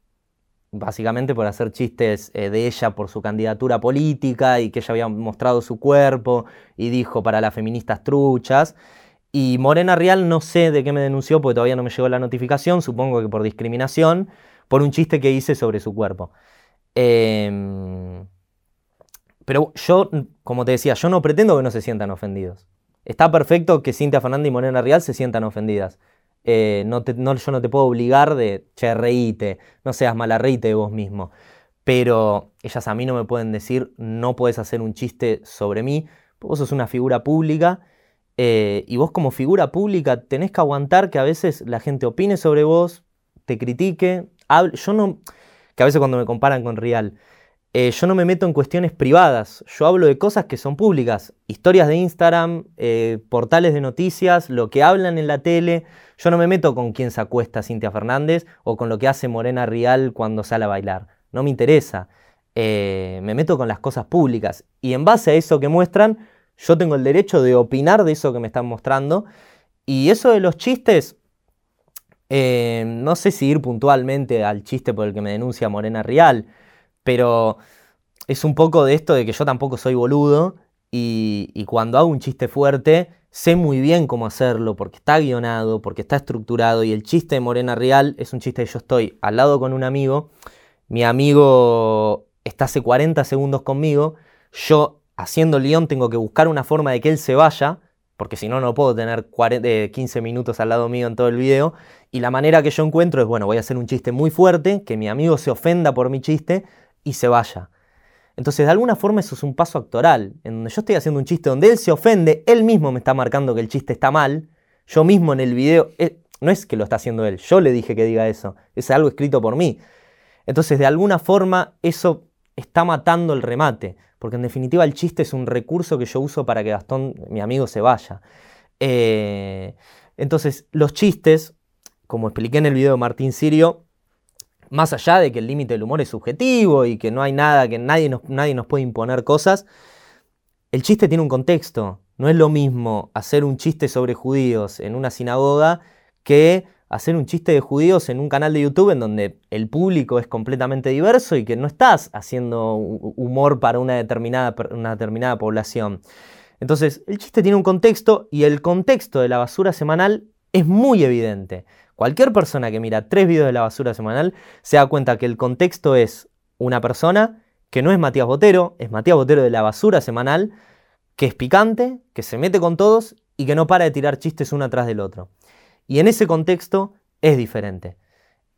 Speaker 2: básicamente por hacer chistes de ella por su candidatura política y que ella había mostrado su cuerpo y dijo para las feministas truchas. Y Morena Rial no sé de qué me denunció porque todavía no me llegó la notificación, supongo que por discriminación por un chiste que hice sobre su cuerpo. Em, pero yo, como te decía, yo no pretendo que no se sientan ofendidos. Está perfecto que Cintia Fernández y Morena Real se sientan ofendidas. Eh, no yo no te puedo obligar de, che, reíte, no seas mala, reíte de vos mismo. Pero ellas a mí no me pueden decir, no puedes hacer un chiste sobre mí, vos sos una figura pública eh, y vos como figura pública tenés que aguantar que a veces la gente opine sobre vos, te critique, yo no, que a veces cuando me comparan con Real, eh, yo no me meto en cuestiones privadas, yo hablo de cosas que son públicas, historias de Instagram, eh, portales de noticias, lo que hablan en la tele, yo no me meto con quién se acuesta Cintia Fernández o con lo que hace Morena Rial cuando sale a bailar, no me interesa, eh, me meto con las cosas públicas y en base a eso que muestran, yo tengo el derecho de opinar de eso que me están mostrando y eso de los chistes, eh, no sé si ir puntualmente al chiste por el que me denuncia Morena Real, pero es un poco de esto de que yo tampoco soy boludo y, cuando hago un chiste fuerte sé muy bien cómo hacerlo porque está guionado, porque está estructurado y el chiste de Morena Real es un chiste que yo estoy al lado con un amigo, mi amigo está hace 40 segundos conmigo, yo haciendo el guion tengo que buscar una forma de que él se vaya, porque si no, no puedo tener 15 minutos al lado mío en todo el video. Y la manera que yo encuentro es, bueno, voy a hacer un chiste muy fuerte, que mi amigo se ofenda por mi chiste y se vaya. Entonces, de alguna forma eso es un paso actoral, en donde yo estoy haciendo un chiste donde él se ofende, él mismo me está marcando que el chiste está mal, yo mismo en el video, eh, no es que lo está haciendo él, yo le dije que diga eso, es algo escrito por mí. Entonces, de alguna forma, eso está matando el remate, porque en definitiva el chiste es un recurso que yo uso para que Gastón, mi amigo, se vaya. Eh, entonces, los chistes, como expliqué en el video de Martín Sirio, más allá de que el límite del humor es subjetivo y que no hay nada, que nadie nos, nadie nos puede imponer cosas, el chiste tiene un contexto. No es lo mismo hacer un chiste sobre judíos en una sinagoga que hacer un chiste de judíos en un canal de YouTube en donde el público es completamente diverso y que no estás haciendo humor para una determinada, una determinada población. Entonces, el chiste tiene un contexto y el contexto de la basura semanal es muy evidente. Cualquier persona que mira tres videos de la basura semanal se da cuenta que el contexto es una persona que no es Matías Botero, es Matías Botero de la basura semanal, que es picante, que se mete con todos y que no para de tirar chistes uno atrás del otro. Y en ese contexto es diferente.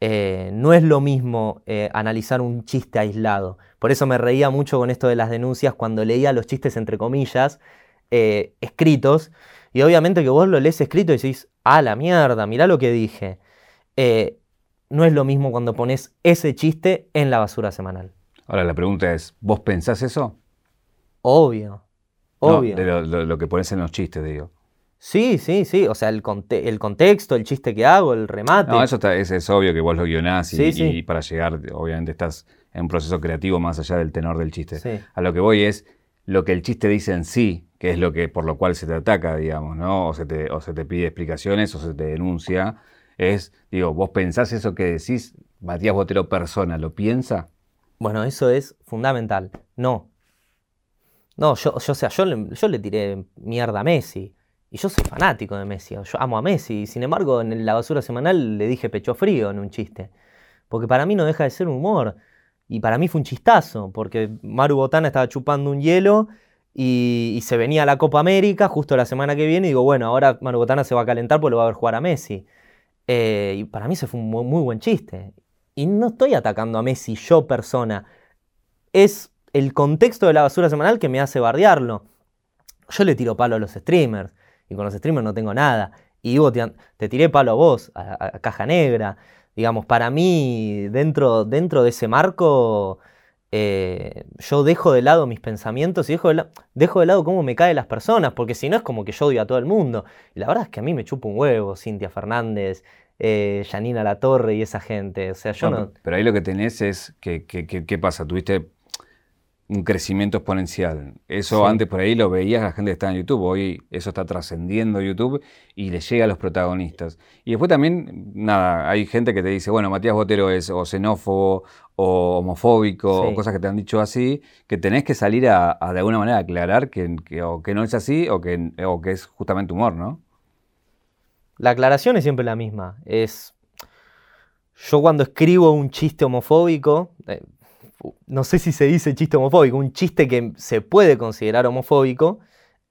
Speaker 2: Eh, no es lo mismo eh, analizar un chiste aislado. Por eso me reía mucho con esto de las denuncias cuando leía los chistes entre comillas eh, escritos. Y obviamente que vos lo lees escrito y decís, ah, la mierda, mirá lo que dije. no es lo mismo cuando pones ese chiste en la basura semanal.
Speaker 1: Ahora la pregunta es, ¿vos pensás eso?
Speaker 2: Obvio. Obvio.
Speaker 1: de lo que pones en los chistes, digo.
Speaker 2: Sí, sí, sí. O sea, el, el contexto, el chiste que hago, el remate.
Speaker 1: No, eso es, obvio que vos lo guionás y, para llegar, obviamente, estás en un proceso creativo más allá del tenor del chiste. A lo que voy es lo que el chiste dice en sí, que es lo que por lo cual se te ataca, digamos, ¿no? O se te, o se te pide explicaciones o se te denuncia. Es, digo, vos pensás eso que decís, Matías Botero persona, ¿lo piensa?
Speaker 2: Bueno, eso es fundamental. No. No, yo, yo, sea, yo, yo le tiré mierda a Messi. Y yo soy fanático de Messi, yo amo a Messi. Y sin embargo, en la basura semanal le dije pecho frío en un chiste. Porque para mí no deja de ser humor. Y para mí fue un chistazo, porque Maru Botana estaba chupando un hielo y, se venía a la Copa América justo la semana que viene. Y digo, bueno, ahora Maru Botana se va a calentar porque lo va a ver jugar a Messi. Eh, y para mí ese fue un muy, buen chiste. Y no estoy atacando a Messi yo persona. Es el contexto de la basura semanal que me hace bardearlo. Yo le tiro palo a los streamers y con los streamers no tengo nada. Y vos te, tiré palo a vos, a, Caja Negra. Digamos, para mí, dentro, dentro de ese marco, eh, yo dejo de lado mis pensamientos y dejo de, dejo de lado cómo me caen las personas, porque si no es como que yo odio a todo el mundo. Y la verdad es que a mí me chupa un huevo Cintia Fernández, eh, Janina La Torre y esa gente. O sea, yo no,
Speaker 1: Pero ahí lo que tenés es, que, ¿qué pasa? Tuviste un crecimiento exponencial. Eso antes por ahí lo veías la gente que estaba en YouTube, hoy eso está trascendiendo YouTube y le llega a los protagonistas. Y después también, nada, hay gente que te dice, bueno, Matías Botero es o xenófobo o homofóbico o cosas que te han dicho así, que tenés que salir a, de alguna manera aclarar que, o que no es así o que, o que es justamente humor, ¿no?
Speaker 2: La aclaración es siempre la misma. Es. Yo cuando escribo un chiste homofóbico, eh, no sé si se dice chiste homofóbico, un chiste que se puede considerar homofóbico,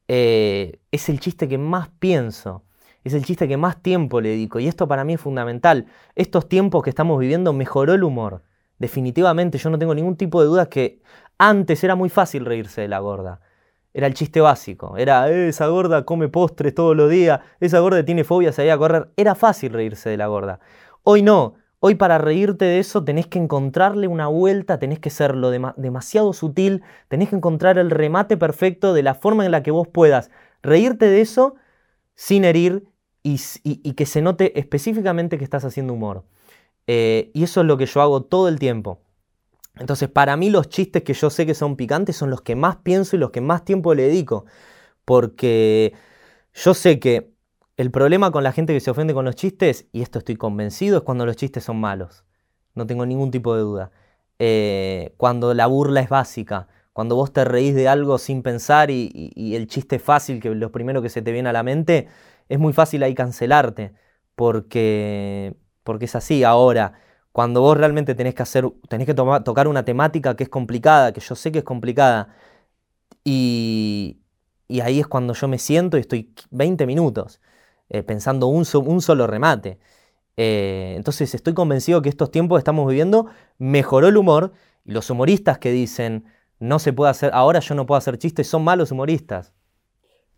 Speaker 2: eh, es el chiste que más pienso, es el chiste que más tiempo le dedico. Y esto para mí es fundamental. Estos tiempos que estamos viviendo mejoró el humor. Definitivamente, yo no tengo ningún tipo de dudas que antes era muy fácil reírse de la gorda. Era el chiste básico. Era, eh, esa gorda come postres todos los días, esa gorda tiene fobia, se a correr. Era fácil reírse de la gorda. Hoy no. Hoy para reírte de eso tenés que encontrarle una vuelta, tenés que serlo demasiado sutil, tenés que encontrar el remate perfecto de la forma en la que vos puedas reírte de eso sin herir y, que se note específicamente que estás haciendo humor. Eh, y eso es lo que yo hago todo el tiempo. Entonces, para mí los chistes que yo sé que son picantes son los que más pienso y los que más tiempo le dedico. Porque yo sé que el problema con la gente que se ofende con los chistes, y esto estoy convencido, es cuando los chistes son malos. No tengo ningún tipo de duda. Eh, cuando la burla es básica, cuando vos te reís de algo sin pensar y, el chiste es fácil, que lo primero que se te viene a la mente, es muy fácil ahí cancelarte, porque, porque es así. Ahora, cuando vos realmente tenés que hacer, tenés que tocar una temática que es complicada, que yo sé que es complicada, y, y ahí es cuando yo me siento y estoy 20 minutos. Eh, pensando un, un, solo remate. Eh, entonces estoy convencido que estos tiempos que estamos viviendo mejoró el humor y los humoristas que dicen no se puede hacer, ahora yo no puedo hacer chistes, son malos humoristas.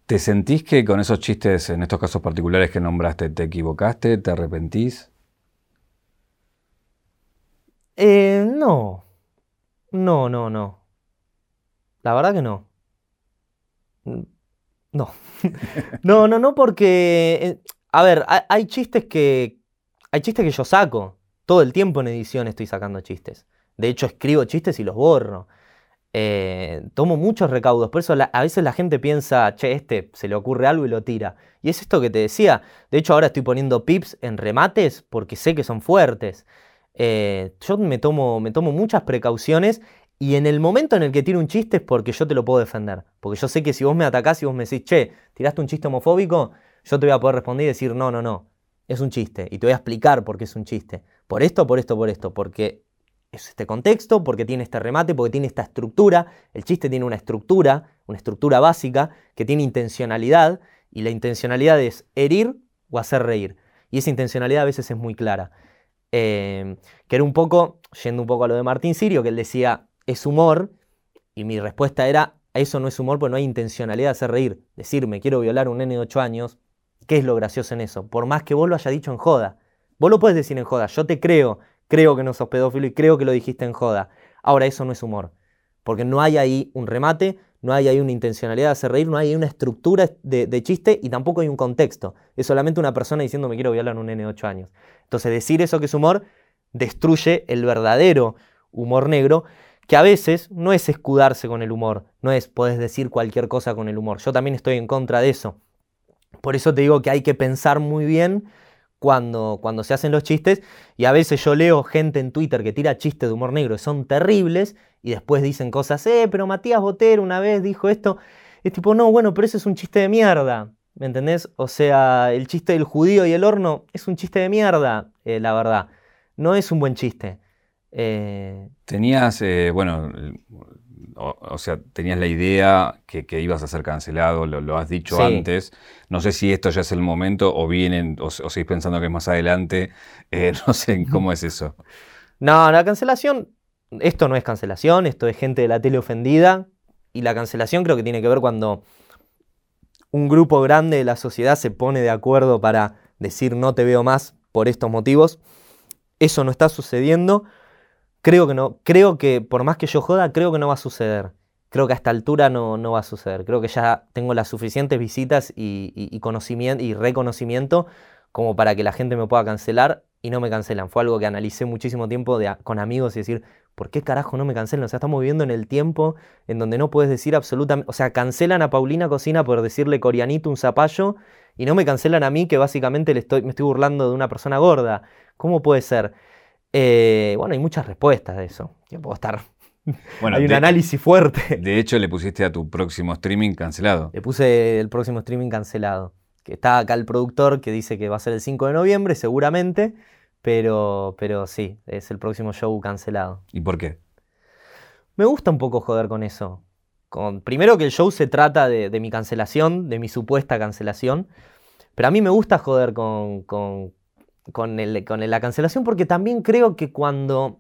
Speaker 1: ¿Te sentís que con esos chistes, en estos casos particulares que nombraste, te equivocaste, te arrepentís?
Speaker 2: Eh, no. No, no, no. La verdad que no. No. [laughs] no, no, no, porque. Eh, a ver, hay, chistes que. Hay chistes que yo saco. Todo el tiempo en edición estoy sacando chistes. De hecho, escribo chistes y los borro. Eh, tomo muchos recaudos. Por eso a veces la gente piensa, che, este se le ocurre algo y lo tira. Y es esto que te decía. De hecho, ahora estoy poniendo pips en remates porque sé que son fuertes. Eh, yo me tomo, me tomo muchas precauciones y en el momento en el que tiro un chiste es porque yo te lo puedo defender. Porque yo sé que si vos me atacás y vos me decís, che, tiraste un chiste homofóbico, yo te voy a poder responder y decir, no, no, no, es un chiste. Y te voy a explicar por qué es un chiste. Por esto, por esto, por esto. Porque es este contexto, porque tiene este remate, porque tiene esta estructura. El chiste tiene una estructura, una estructura básica, que tiene intencionalidad. Y la intencionalidad es herir o hacer reír. Y esa intencionalidad a veces es muy clara. Eh, que era un poco, yendo un poco a lo de Martín Sirio, que él decía, es humor, y mi respuesta era, eso no es humor, porque no hay intencionalidad de hacer reír. Decirme, quiero violar a un nene de 8 años, ¿qué es lo gracioso en eso? Por más que vos lo haya dicho en joda. Vos lo puedes decir en joda, yo te creo, creo que no sos pedófilo y creo que lo dijiste en joda. Ahora, eso no es humor, porque no hay ahí un remate, no hay ahí una intencionalidad de hacer reír, no hay una estructura de, chiste y tampoco hay un contexto. Es solamente una persona diciendo me quiero violar a un nene de 8 años. Entonces decir eso que es humor destruye el verdadero humor negro, que a veces no es escudarse con el humor, no es puedes decir cualquier cosa con el humor. Yo también estoy en contra de eso. Por eso te digo que hay que pensar muy bien cuando, cuando se hacen los chistes y a veces yo leo gente en Twitter que tira chistes de humor negro y son terribles y después dicen cosas, eh, pero Matías Botero una vez dijo esto. Es tipo, no, bueno, pero ese es un chiste de mierda. ¿Me entendés? O sea, el chiste del judío y el horno es un chiste de mierda, eh, la verdad. No es un buen chiste.
Speaker 1: Eh, tenías, eh, bueno, o, sea, tenías la idea que, ibas a ser cancelado, lo, has dicho antes. No sé si esto ya es el momento o vienen, o, o seguís pensando que es más adelante. [laughs] no sé cómo es eso.
Speaker 2: No, la cancelación, esto no es cancelación, esto es gente de la tele ofendida. Y la cancelación creo que tiene que ver cuando un grupo grande de la sociedad se pone de acuerdo para decir no te veo más por estos motivos. Eso no está sucediendo. Creo que no. Creo que por más que yo joda, creo que no va a suceder. Creo que a esta altura no, no va a suceder. Creo que ya tengo las suficientes visitas y, conocimiento y reconocimiento como para que la gente me pueda cancelar y no me cancelan. Fue algo que analicé muchísimo tiempo con amigos y decir, ¿por qué carajo no me cancelan? O sea, estamos viviendo en el tiempo en donde no puedes decir absolutamente, o sea, cancelan a Paulina Cocina por decirle corianito un zapallo y no me cancelan a mí que básicamente le estoy, me estoy burlando de una persona gorda. ¿Cómo puede ser? Eh, bueno, hay muchas respuestas de eso. Yo puedo estar... [laughs] Bueno, hay un análisis fuerte.
Speaker 1: De hecho, le pusiste a tu próximo streaming cancelado.
Speaker 2: Le puse el próximo streaming cancelado. Que está acá el productor que dice que va a ser el 5 de noviembre, seguramente. Pero, pero sí, es el próximo show cancelado.
Speaker 1: ¿Y por qué?
Speaker 2: Me gusta un poco joder con eso. Con, primero que el show se trata de, mi cancelación, de mi supuesta cancelación. Pero a mí me gusta joder con, con, con, la cancelación porque también creo que cuando...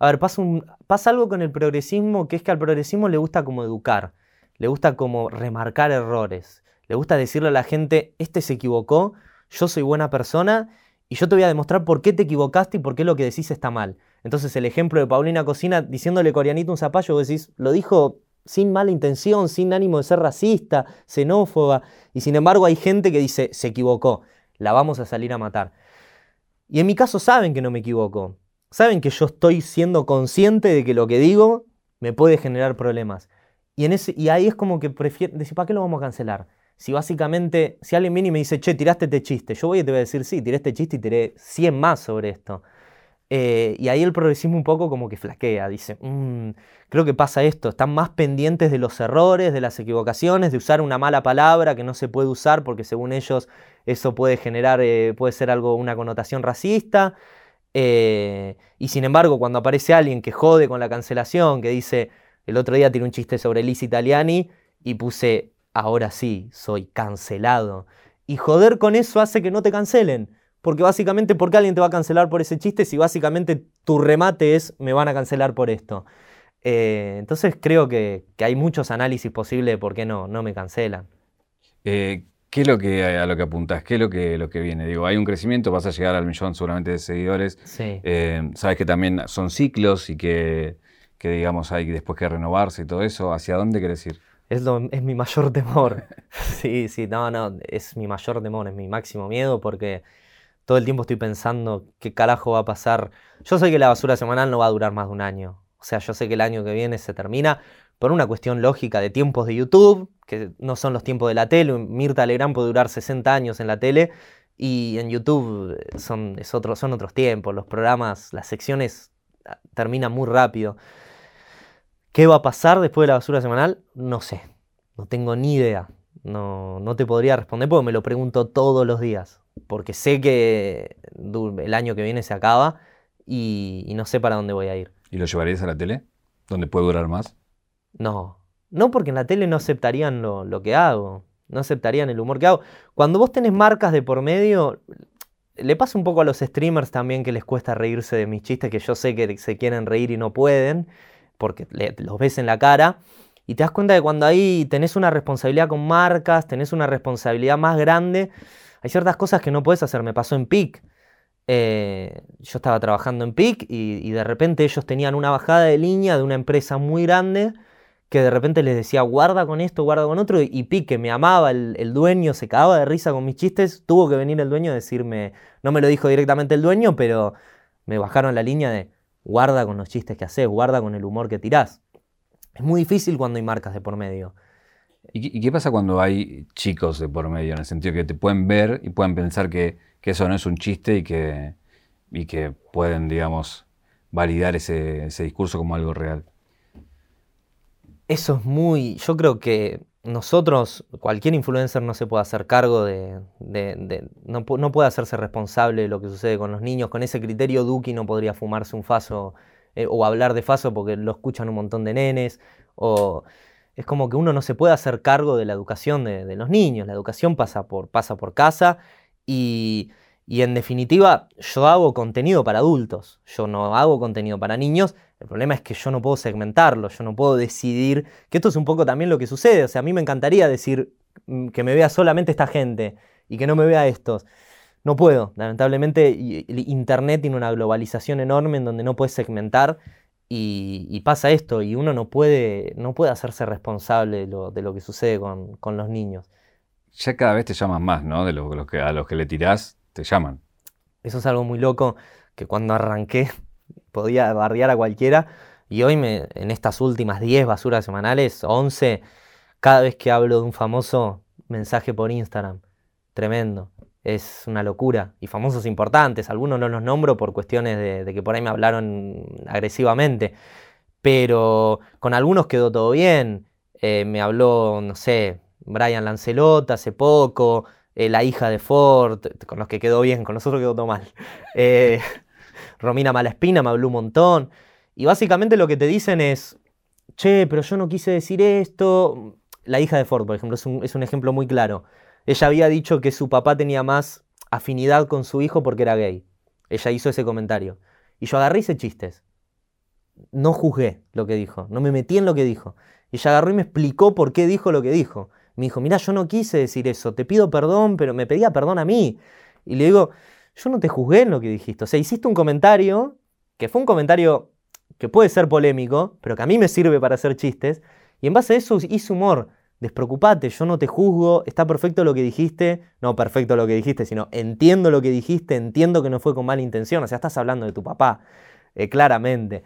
Speaker 2: A ver, pasa, pasa algo con el progresismo que es que al progresismo le gusta como educar, le gusta como remarcar errores, le gusta decirle a la gente, este se equivocó, yo soy buena persona y yo te voy a demostrar por qué te equivocaste y por qué lo que decís está mal. Entonces el ejemplo de Paulina Cocina diciéndole coreanito un zapallo, vos decís, lo dijo sin mala intención, sin ánimo de ser racista, xenófoba, y sin embargo hay gente que dice, se equivocó, la vamos a salir a matar. Y en mi caso saben que no me equivoco, saben que yo estoy siendo consciente de que lo que digo me puede generar problemas. Y, en y ahí es como que prefiero, decir, ¿para qué lo vamos a cancelar? Si básicamente, si alguien viene y me dice, che, tiraste este chiste, yo voy y te voy a decir, sí, tiré este chiste y tiré 100 más sobre esto. Eh, y ahí el progresismo un poco como que flaquea, dice, mm, creo que pasa esto, están más pendientes de los errores, de las equivocaciones, de usar una mala palabra que no se puede usar porque según ellos eso puede generar, eh, puede ser algo, una connotación racista. Eh, y sin embargo, cuando aparece alguien que jode con la cancelación, que dice, el otro día tiré un chiste sobre Liz Italiani y puse ahora sí, soy cancelado. Y joder con eso hace que no te cancelen. Porque básicamente, ¿por qué alguien te va a cancelar por ese chiste si básicamente tu remate es me van a cancelar por esto? Eh, entonces creo que, hay muchos análisis posibles de por qué no, no me cancelan.
Speaker 1: ¿Qué es lo que, a lo que apuntás? ¿Qué es lo que, lo que viene? Digo, hay un crecimiento, vas a llegar al millón seguramente de seguidores.
Speaker 2: Sí.
Speaker 1: Eh, sabes que también son ciclos y que, que, digamos, hay después que renovarse y todo eso. ¿Hacia dónde querés ir?
Speaker 2: Es, es mi mayor temor. [laughs] sí, sí, no, no, es mi mayor temor, es mi máximo miedo porque todo el tiempo estoy pensando qué carajo va a pasar. Yo sé que la basura semanal no va a durar más de un año. O sea, yo sé que el año que viene se termina por una cuestión lógica de tiempos de YouTube, que no son los tiempos de la tele. Mirta Legrand puede durar 60 años en la tele y en YouTube son, es otro, son otros tiempos. Los programas, las secciones ah, terminan muy rápido. ¿Qué va a pasar después de la basura semanal? No sé. No tengo ni idea. No, no te podría responder porque me lo pregunto todos los días. Porque sé que el año que viene se acaba y, y no sé para dónde voy a ir.
Speaker 1: ¿Y lo llevarías a la tele? ¿Donde puede durar más?
Speaker 2: No, no porque en la tele no aceptarían lo, que hago, no aceptarían el humor que hago. Cuando vos tenés marcas de por medio, le pasa un poco a los streamers también que les cuesta reírse de mis chistes, que yo sé que se quieren reír y no pueden, porque los ves en la cara. Y te das cuenta que cuando ahí tenés una responsabilidad con marcas, tenés una responsabilidad más grande, hay ciertas cosas que no puedes hacer. Me pasó en PIC. Eh, yo estaba trabajando en PIC y, de repente ellos tenían una bajada de línea de una empresa muy grande que de repente les decía, guarda con esto, guarda con otro, y Pique me amaba, el, dueño se cagaba de risa con mis chistes, tuvo que venir el dueño a decirme, no me lo dijo directamente el dueño, pero me bajaron la línea de, guarda con los chistes que haces, guarda con el humor que tirás. Es muy difícil cuando hay marcas de por medio.
Speaker 1: ¿Y qué pasa cuando hay chicos de por medio? En el sentido que te pueden ver y pueden pensar que, eso no es un chiste y que, y que pueden, digamos, validar ese discurso como algo real.
Speaker 2: Eso es muy. Yo creo que nosotros, cualquier influencer no se puede hacer cargo de. no, puede hacerse responsable de lo que sucede con los niños. Con ese criterio, Duki no podría fumarse un faso eh, o hablar de faso porque lo escuchan un montón de nenes. O es como que uno no se puede hacer cargo de la educación de, los niños. La educación pasa por, pasa por casa y y en definitiva, yo hago contenido para adultos, yo no hago contenido para niños. El problema es que yo no puedo segmentarlo, yo no puedo decidir, que esto es un poco también lo que sucede. O sea, a mí me encantaría decir mm, que me vea solamente esta gente y que no me vea estos. No puedo, lamentablemente Internet tiene una globalización enorme en donde no puedes segmentar y, pasa esto y uno no puede, no puede hacerse responsable de lo, que sucede con, los niños.
Speaker 1: Ya cada vez te llaman más, ¿no? De los que, a los que le tirás te llaman.
Speaker 2: Eso es algo muy loco que cuando arranqué podía barriar a cualquiera y hoy en estas últimas 10 basuras semanales, 11, cada vez que hablo de un famoso mensaje por Instagram, tremendo. Es una locura. Y famosos importantes, algunos no los nombro por cuestiones de, que por ahí me hablaron agresivamente, pero con algunos quedó todo bien. Eh, me habló, no sé, Brian Lancelot hace poco, eh, la hija de Ford, con los que quedó bien, con nosotros quedó todo mal. [laughs] Eh, Romina Malaspina me habló un montón. Y básicamente lo que te dicen es, che, pero yo no quise decir esto. La hija de Ford, por ejemplo, es un, es un ejemplo muy claro. Ella había dicho que su papá tenía más afinidad con su hijo porque era gay. Ella hizo ese comentario. Y yo agarré y hice chistes. No juzgué lo que dijo, no me metí en lo que dijo. Y ella agarró y me explicó por qué dijo lo que dijo. Me dijo, mira, yo no quise decir eso, te pido perdón, pero me pedía perdón a mí. Y le digo, yo no te juzgué en lo que dijiste. O sea, hiciste un comentario, que fue un comentario que puede ser polémico, pero que a mí me sirve para hacer chistes. Y en base a eso hice humor. Despreocupate, yo no te juzgo, está perfecto lo que dijiste, no perfecto lo que dijiste, sino entiendo lo que dijiste, entiendo que no fue con mala intención, o sea, estás hablando de tu papá, eh, claramente.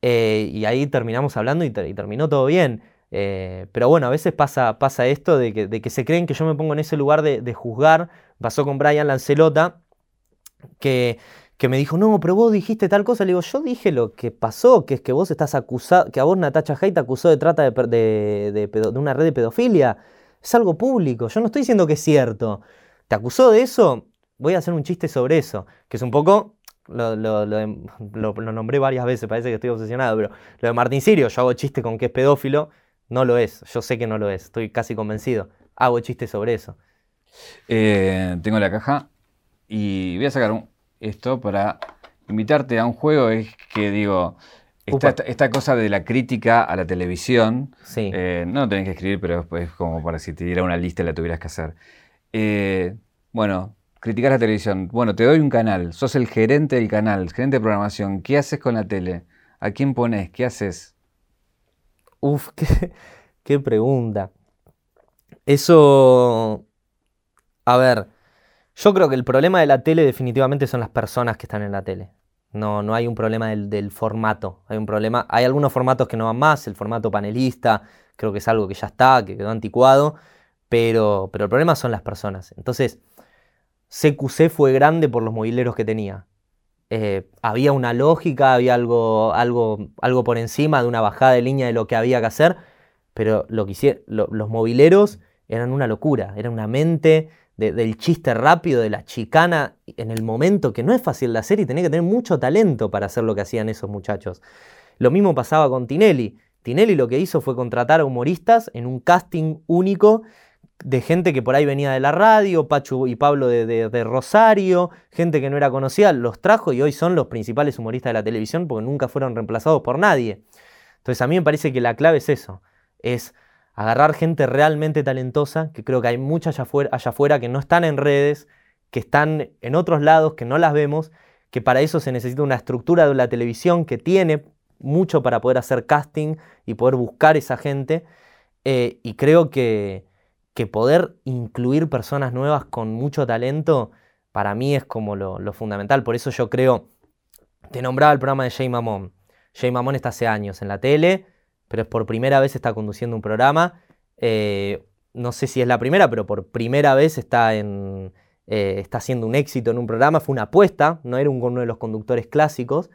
Speaker 2: Eh, y ahí terminamos hablando y terminó todo bien. Eh, pero bueno, a veces pasa, pasa esto de que, se creen que yo me pongo en ese lugar de, juzgar. Pasó con Brian Lancelota, que, que, me dijo, no, pero vos dijiste tal cosa. Le digo, yo dije lo que pasó, que es que vos estás acusado, que a vos Natacha Hay te acusó de trata de, de, una red de pedofilia. Es algo público, yo no estoy diciendo que es cierto. ¿Te acusó de eso? Voy a hacer un chiste sobre eso, que es un poco lo, lo, lo, nombré varias veces, parece que estoy obsesionado, pero lo de Martín Sirio, yo hago chiste con que es pedófilo, no lo es, yo sé que no lo es, estoy casi convencido. Hago chistes sobre eso.
Speaker 1: Eh, tengo la caja y voy a sacar esto para invitarte a un juego. Es que digo, esta, cosa de la crítica a la televisión,
Speaker 2: sí.
Speaker 1: Eh, no lo tenés que escribir, pero es como para si te diera una lista la tuvieras que hacer. Eh, bueno, criticar la televisión. Bueno, te doy un canal, sos el gerente del canal, gerente de programación. ¿Qué haces con la tele? ¿A quién pones? ¿Qué haces?
Speaker 2: Uf, [laughs] qué, pregunta. Eso, a ver, yo creo que el problema de la tele definitivamente son las personas que están en la tele. No, no hay un problema del, formato. Hay un problema. Hay algunos formatos que no van más. El formato panelista, creo que es algo que ya está, que quedó anticuado. Pero, pero el problema son las personas. Entonces, CQC fue grande por los mobileros que tenía. Eh, había una lógica, había algo, algo, algo por encima de una bajada de línea de lo que había que hacer, pero lo que los mobileros eran una locura, era una mente del chiste rápido, de la chicana en el momento que no es fácil de hacer y tenía que tener mucho talento para hacer lo que hacían esos muchachos. Lo mismo pasaba con Tinelli. Tinelli lo que hizo fue contratar a humoristas en un casting único de gente que por ahí venía de la radio, Pachu y Pablo de, Rosario, gente que no era conocida, los trajo y hoy son los principales humoristas de la televisión porque nunca fueron reemplazados por nadie. Entonces a mí me parece que la clave es eso, es agarrar gente realmente talentosa, que creo que hay muchas allá afuera, allá que no están en redes, que están en otros lados, que no las vemos, que para eso se necesita una estructura de la televisión que tiene mucho para poder hacer casting y poder buscar esa gente. Eh, y creo que, que poder incluir personas nuevas con mucho talento, para mí es como lo, fundamental. Por eso yo creo, te nombraba el programa de Jay Mamón. Jay Mamón está hace años en la tele, pero por primera vez está conduciendo un programa. Eh, no sé si es la primera, pero por primera vez está, en, eh, haciendo un éxito en un programa. Fue una apuesta, no era uno de los conductores clásicos.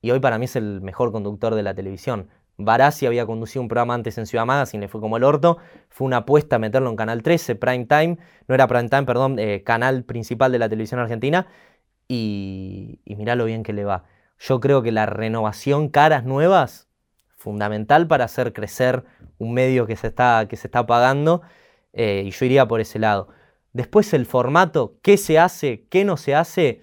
Speaker 2: Y hoy para mí es el mejor conductor de la televisión. Barassi había conducido un programa antes en Ciudad Magazine, le fue como el orto. Fue una apuesta meterlo en Canal 13, Prime Time. No era Prime Time, perdón, eh, canal principal de la televisión argentina. Y, y mirá lo bien que le va. Yo creo que la renovación, caras nuevas, fundamental para hacer crecer un medio que se está, que se está pagando. Eh, y yo iría por ese lado. Después el formato, qué se hace, qué no se hace,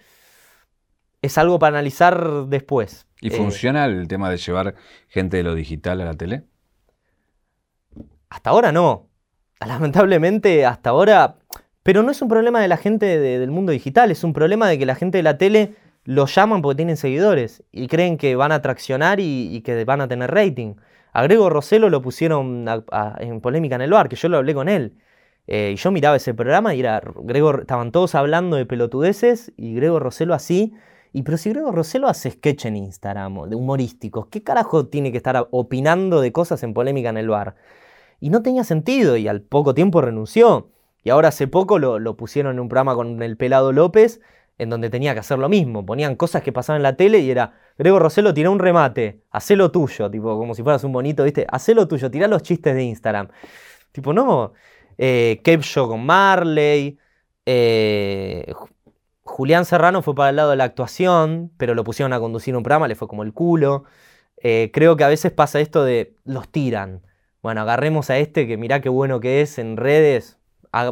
Speaker 2: es algo para analizar después.
Speaker 1: ¿Y eh, funciona el tema de llevar gente de lo digital a la tele?
Speaker 2: Hasta ahora no. [laughs] Lamentablemente, hasta ahora. Pero no es un problema de la gente del mundo digital, es un problema de que la gente de la tele lo llaman porque tienen seguidores y creen que van a traccionar y, que van a tener rating. A Grego Roselo lo pusieron en polémica en el bar, que yo lo hablé con él. Eh, y yo miraba ese programa y era, Grego, estaban todos hablando de pelotudeces y Grego Roselo así y pero si Grego Roselo hace sketch en Instagram, de humorísticos, ¿qué carajo tiene que estar opinando de cosas en polémica en el bar? Y no tenía sentido y al poco tiempo renunció. Y ahora hace poco lo, pusieron en un programa con el pelado López, en donde tenía que hacer lo mismo. Ponían cosas que pasaban en la tele y era, Grego Roselo tiró un remate, hacelo tuyo, tipo, como si fueras un bonito, ¿viste? Hacelo tuyo, tirá los chistes de Instagram. Tipo, no, eh, Show con Marley, eh, Julián Serrano fue para el lado de la actuación, pero lo pusieron a conducir un programa, le fue como el culo. Eh, creo que a veces pasa esto de los tiran. Bueno, agarremos a este que mirá qué bueno que es en redes,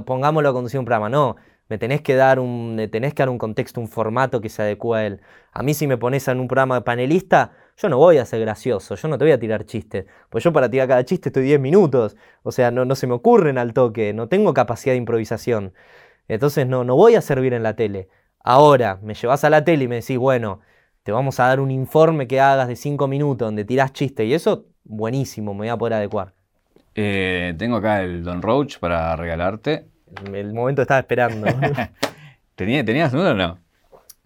Speaker 2: pongámoslo a conducir un programa. No, me tenés que dar un, tenés que dar un contexto, un formato que se adecue a él. A mí si me pones en un programa de panelista, yo no voy a ser gracioso, yo no te voy a tirar chistes. Pues yo para tirar cada chiste estoy 10 minutos. O sea, no, no se me ocurren al toque, no tengo capacidad de improvisación. Entonces no, no voy a servir en la tele. Ahora, me llevas a la tele y me decís, bueno, te vamos a dar un informe que hagas de 5 minutos donde tirás chiste y eso, buenísimo, me voy a poder adecuar.
Speaker 1: Eh, tengo acá el Don Roach para regalarte.
Speaker 2: El, momento estaba esperando. [laughs]
Speaker 1: ¿Tenías, ¿Tenías uno o no?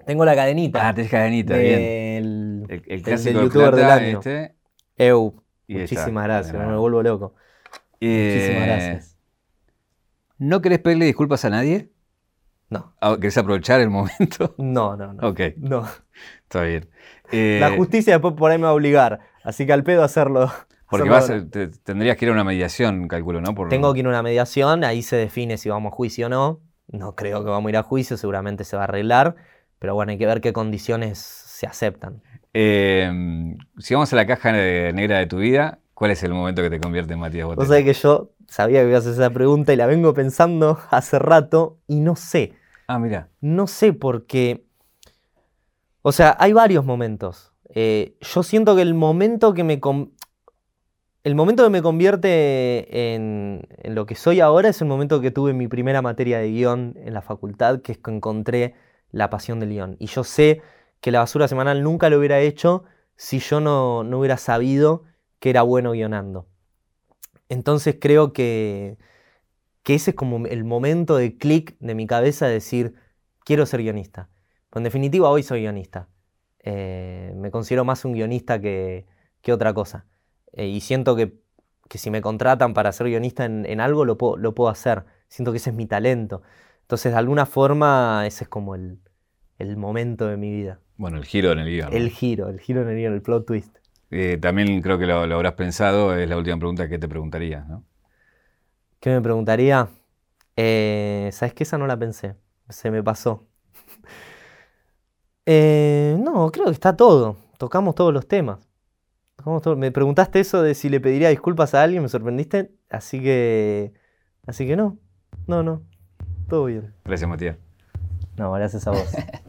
Speaker 2: Tengo la cadenita.
Speaker 1: Ah, tenés cadenita, bien.
Speaker 2: El, el, clásico del youtuber del año. Este. Eu. muchísimas gracias, no me vuelvo loco. muchísimas gracias.
Speaker 1: ¿No querés pedirle disculpas a nadie?
Speaker 2: No.
Speaker 1: Ah, ¿Querés aprovechar el momento? [laughs]
Speaker 2: No, no, no.
Speaker 1: Ok.
Speaker 2: No.
Speaker 1: Está bien.
Speaker 2: la eh, justicia después por ahí me va a obligar, así que al pedo hacerlo.
Speaker 1: Porque vas, tendrías que ir a una mediación, calculo, ¿no?
Speaker 2: Tengo que ir a una mediación, ahí se define si vamos a juicio o no. No creo que vamos a ir a juicio, seguramente se va a arreglar, pero bueno, hay que ver qué condiciones se aceptan.
Speaker 1: Eh, si vamos a la caja negra de tu vida, ¿cuál es el momento que te convierte en Matías Botella?
Speaker 2: Vos sabés que yo sabía que ibas a hacer esa pregunta y la vengo pensando hace rato y no sé.
Speaker 1: Ah, mira.
Speaker 2: No sé porque. O sea, hay varios momentos. Eh, yo siento que el momento que me. El momento que me convierte en, lo que soy ahora es el momento que tuve mi primera materia de guion en la facultad, que es que encontré la pasión del guion. Y yo sé que la basura semanal nunca lo hubiera hecho si yo no, no hubiera sabido que era bueno guionando. Entonces creo que, que ese es como el momento de clic de mi cabeza de decir, quiero ser guionista. en definitiva, hoy soy guionista. Eh, me considero más un guionista que, que otra cosa. Eh, y siento que, que, si me contratan para ser guionista en, en algo, lo puedo, lo puedo, hacer. Siento que ese es mi talento. Entonces, de alguna forma, ese es como el, el momento de mi vida.
Speaker 1: Bueno, el giro en el guion.
Speaker 2: El giro, el giro en el guion, el plot twist.
Speaker 1: Eh, también creo que lo, habrás pensado, es la última pregunta que te preguntaría, ¿no?
Speaker 2: ¿Qué me preguntaría? Eh, ¿Sabes qué? Esa no la pensé, se me pasó. [laughs] Eh, no, creo que está todo, tocamos todos los temas. Me preguntaste eso de si le pediría disculpas a alguien, me sorprendiste, así que... Así que no, no, no, todo bien.
Speaker 1: Gracias, Matías.
Speaker 2: No, gracias a vos. [laughs]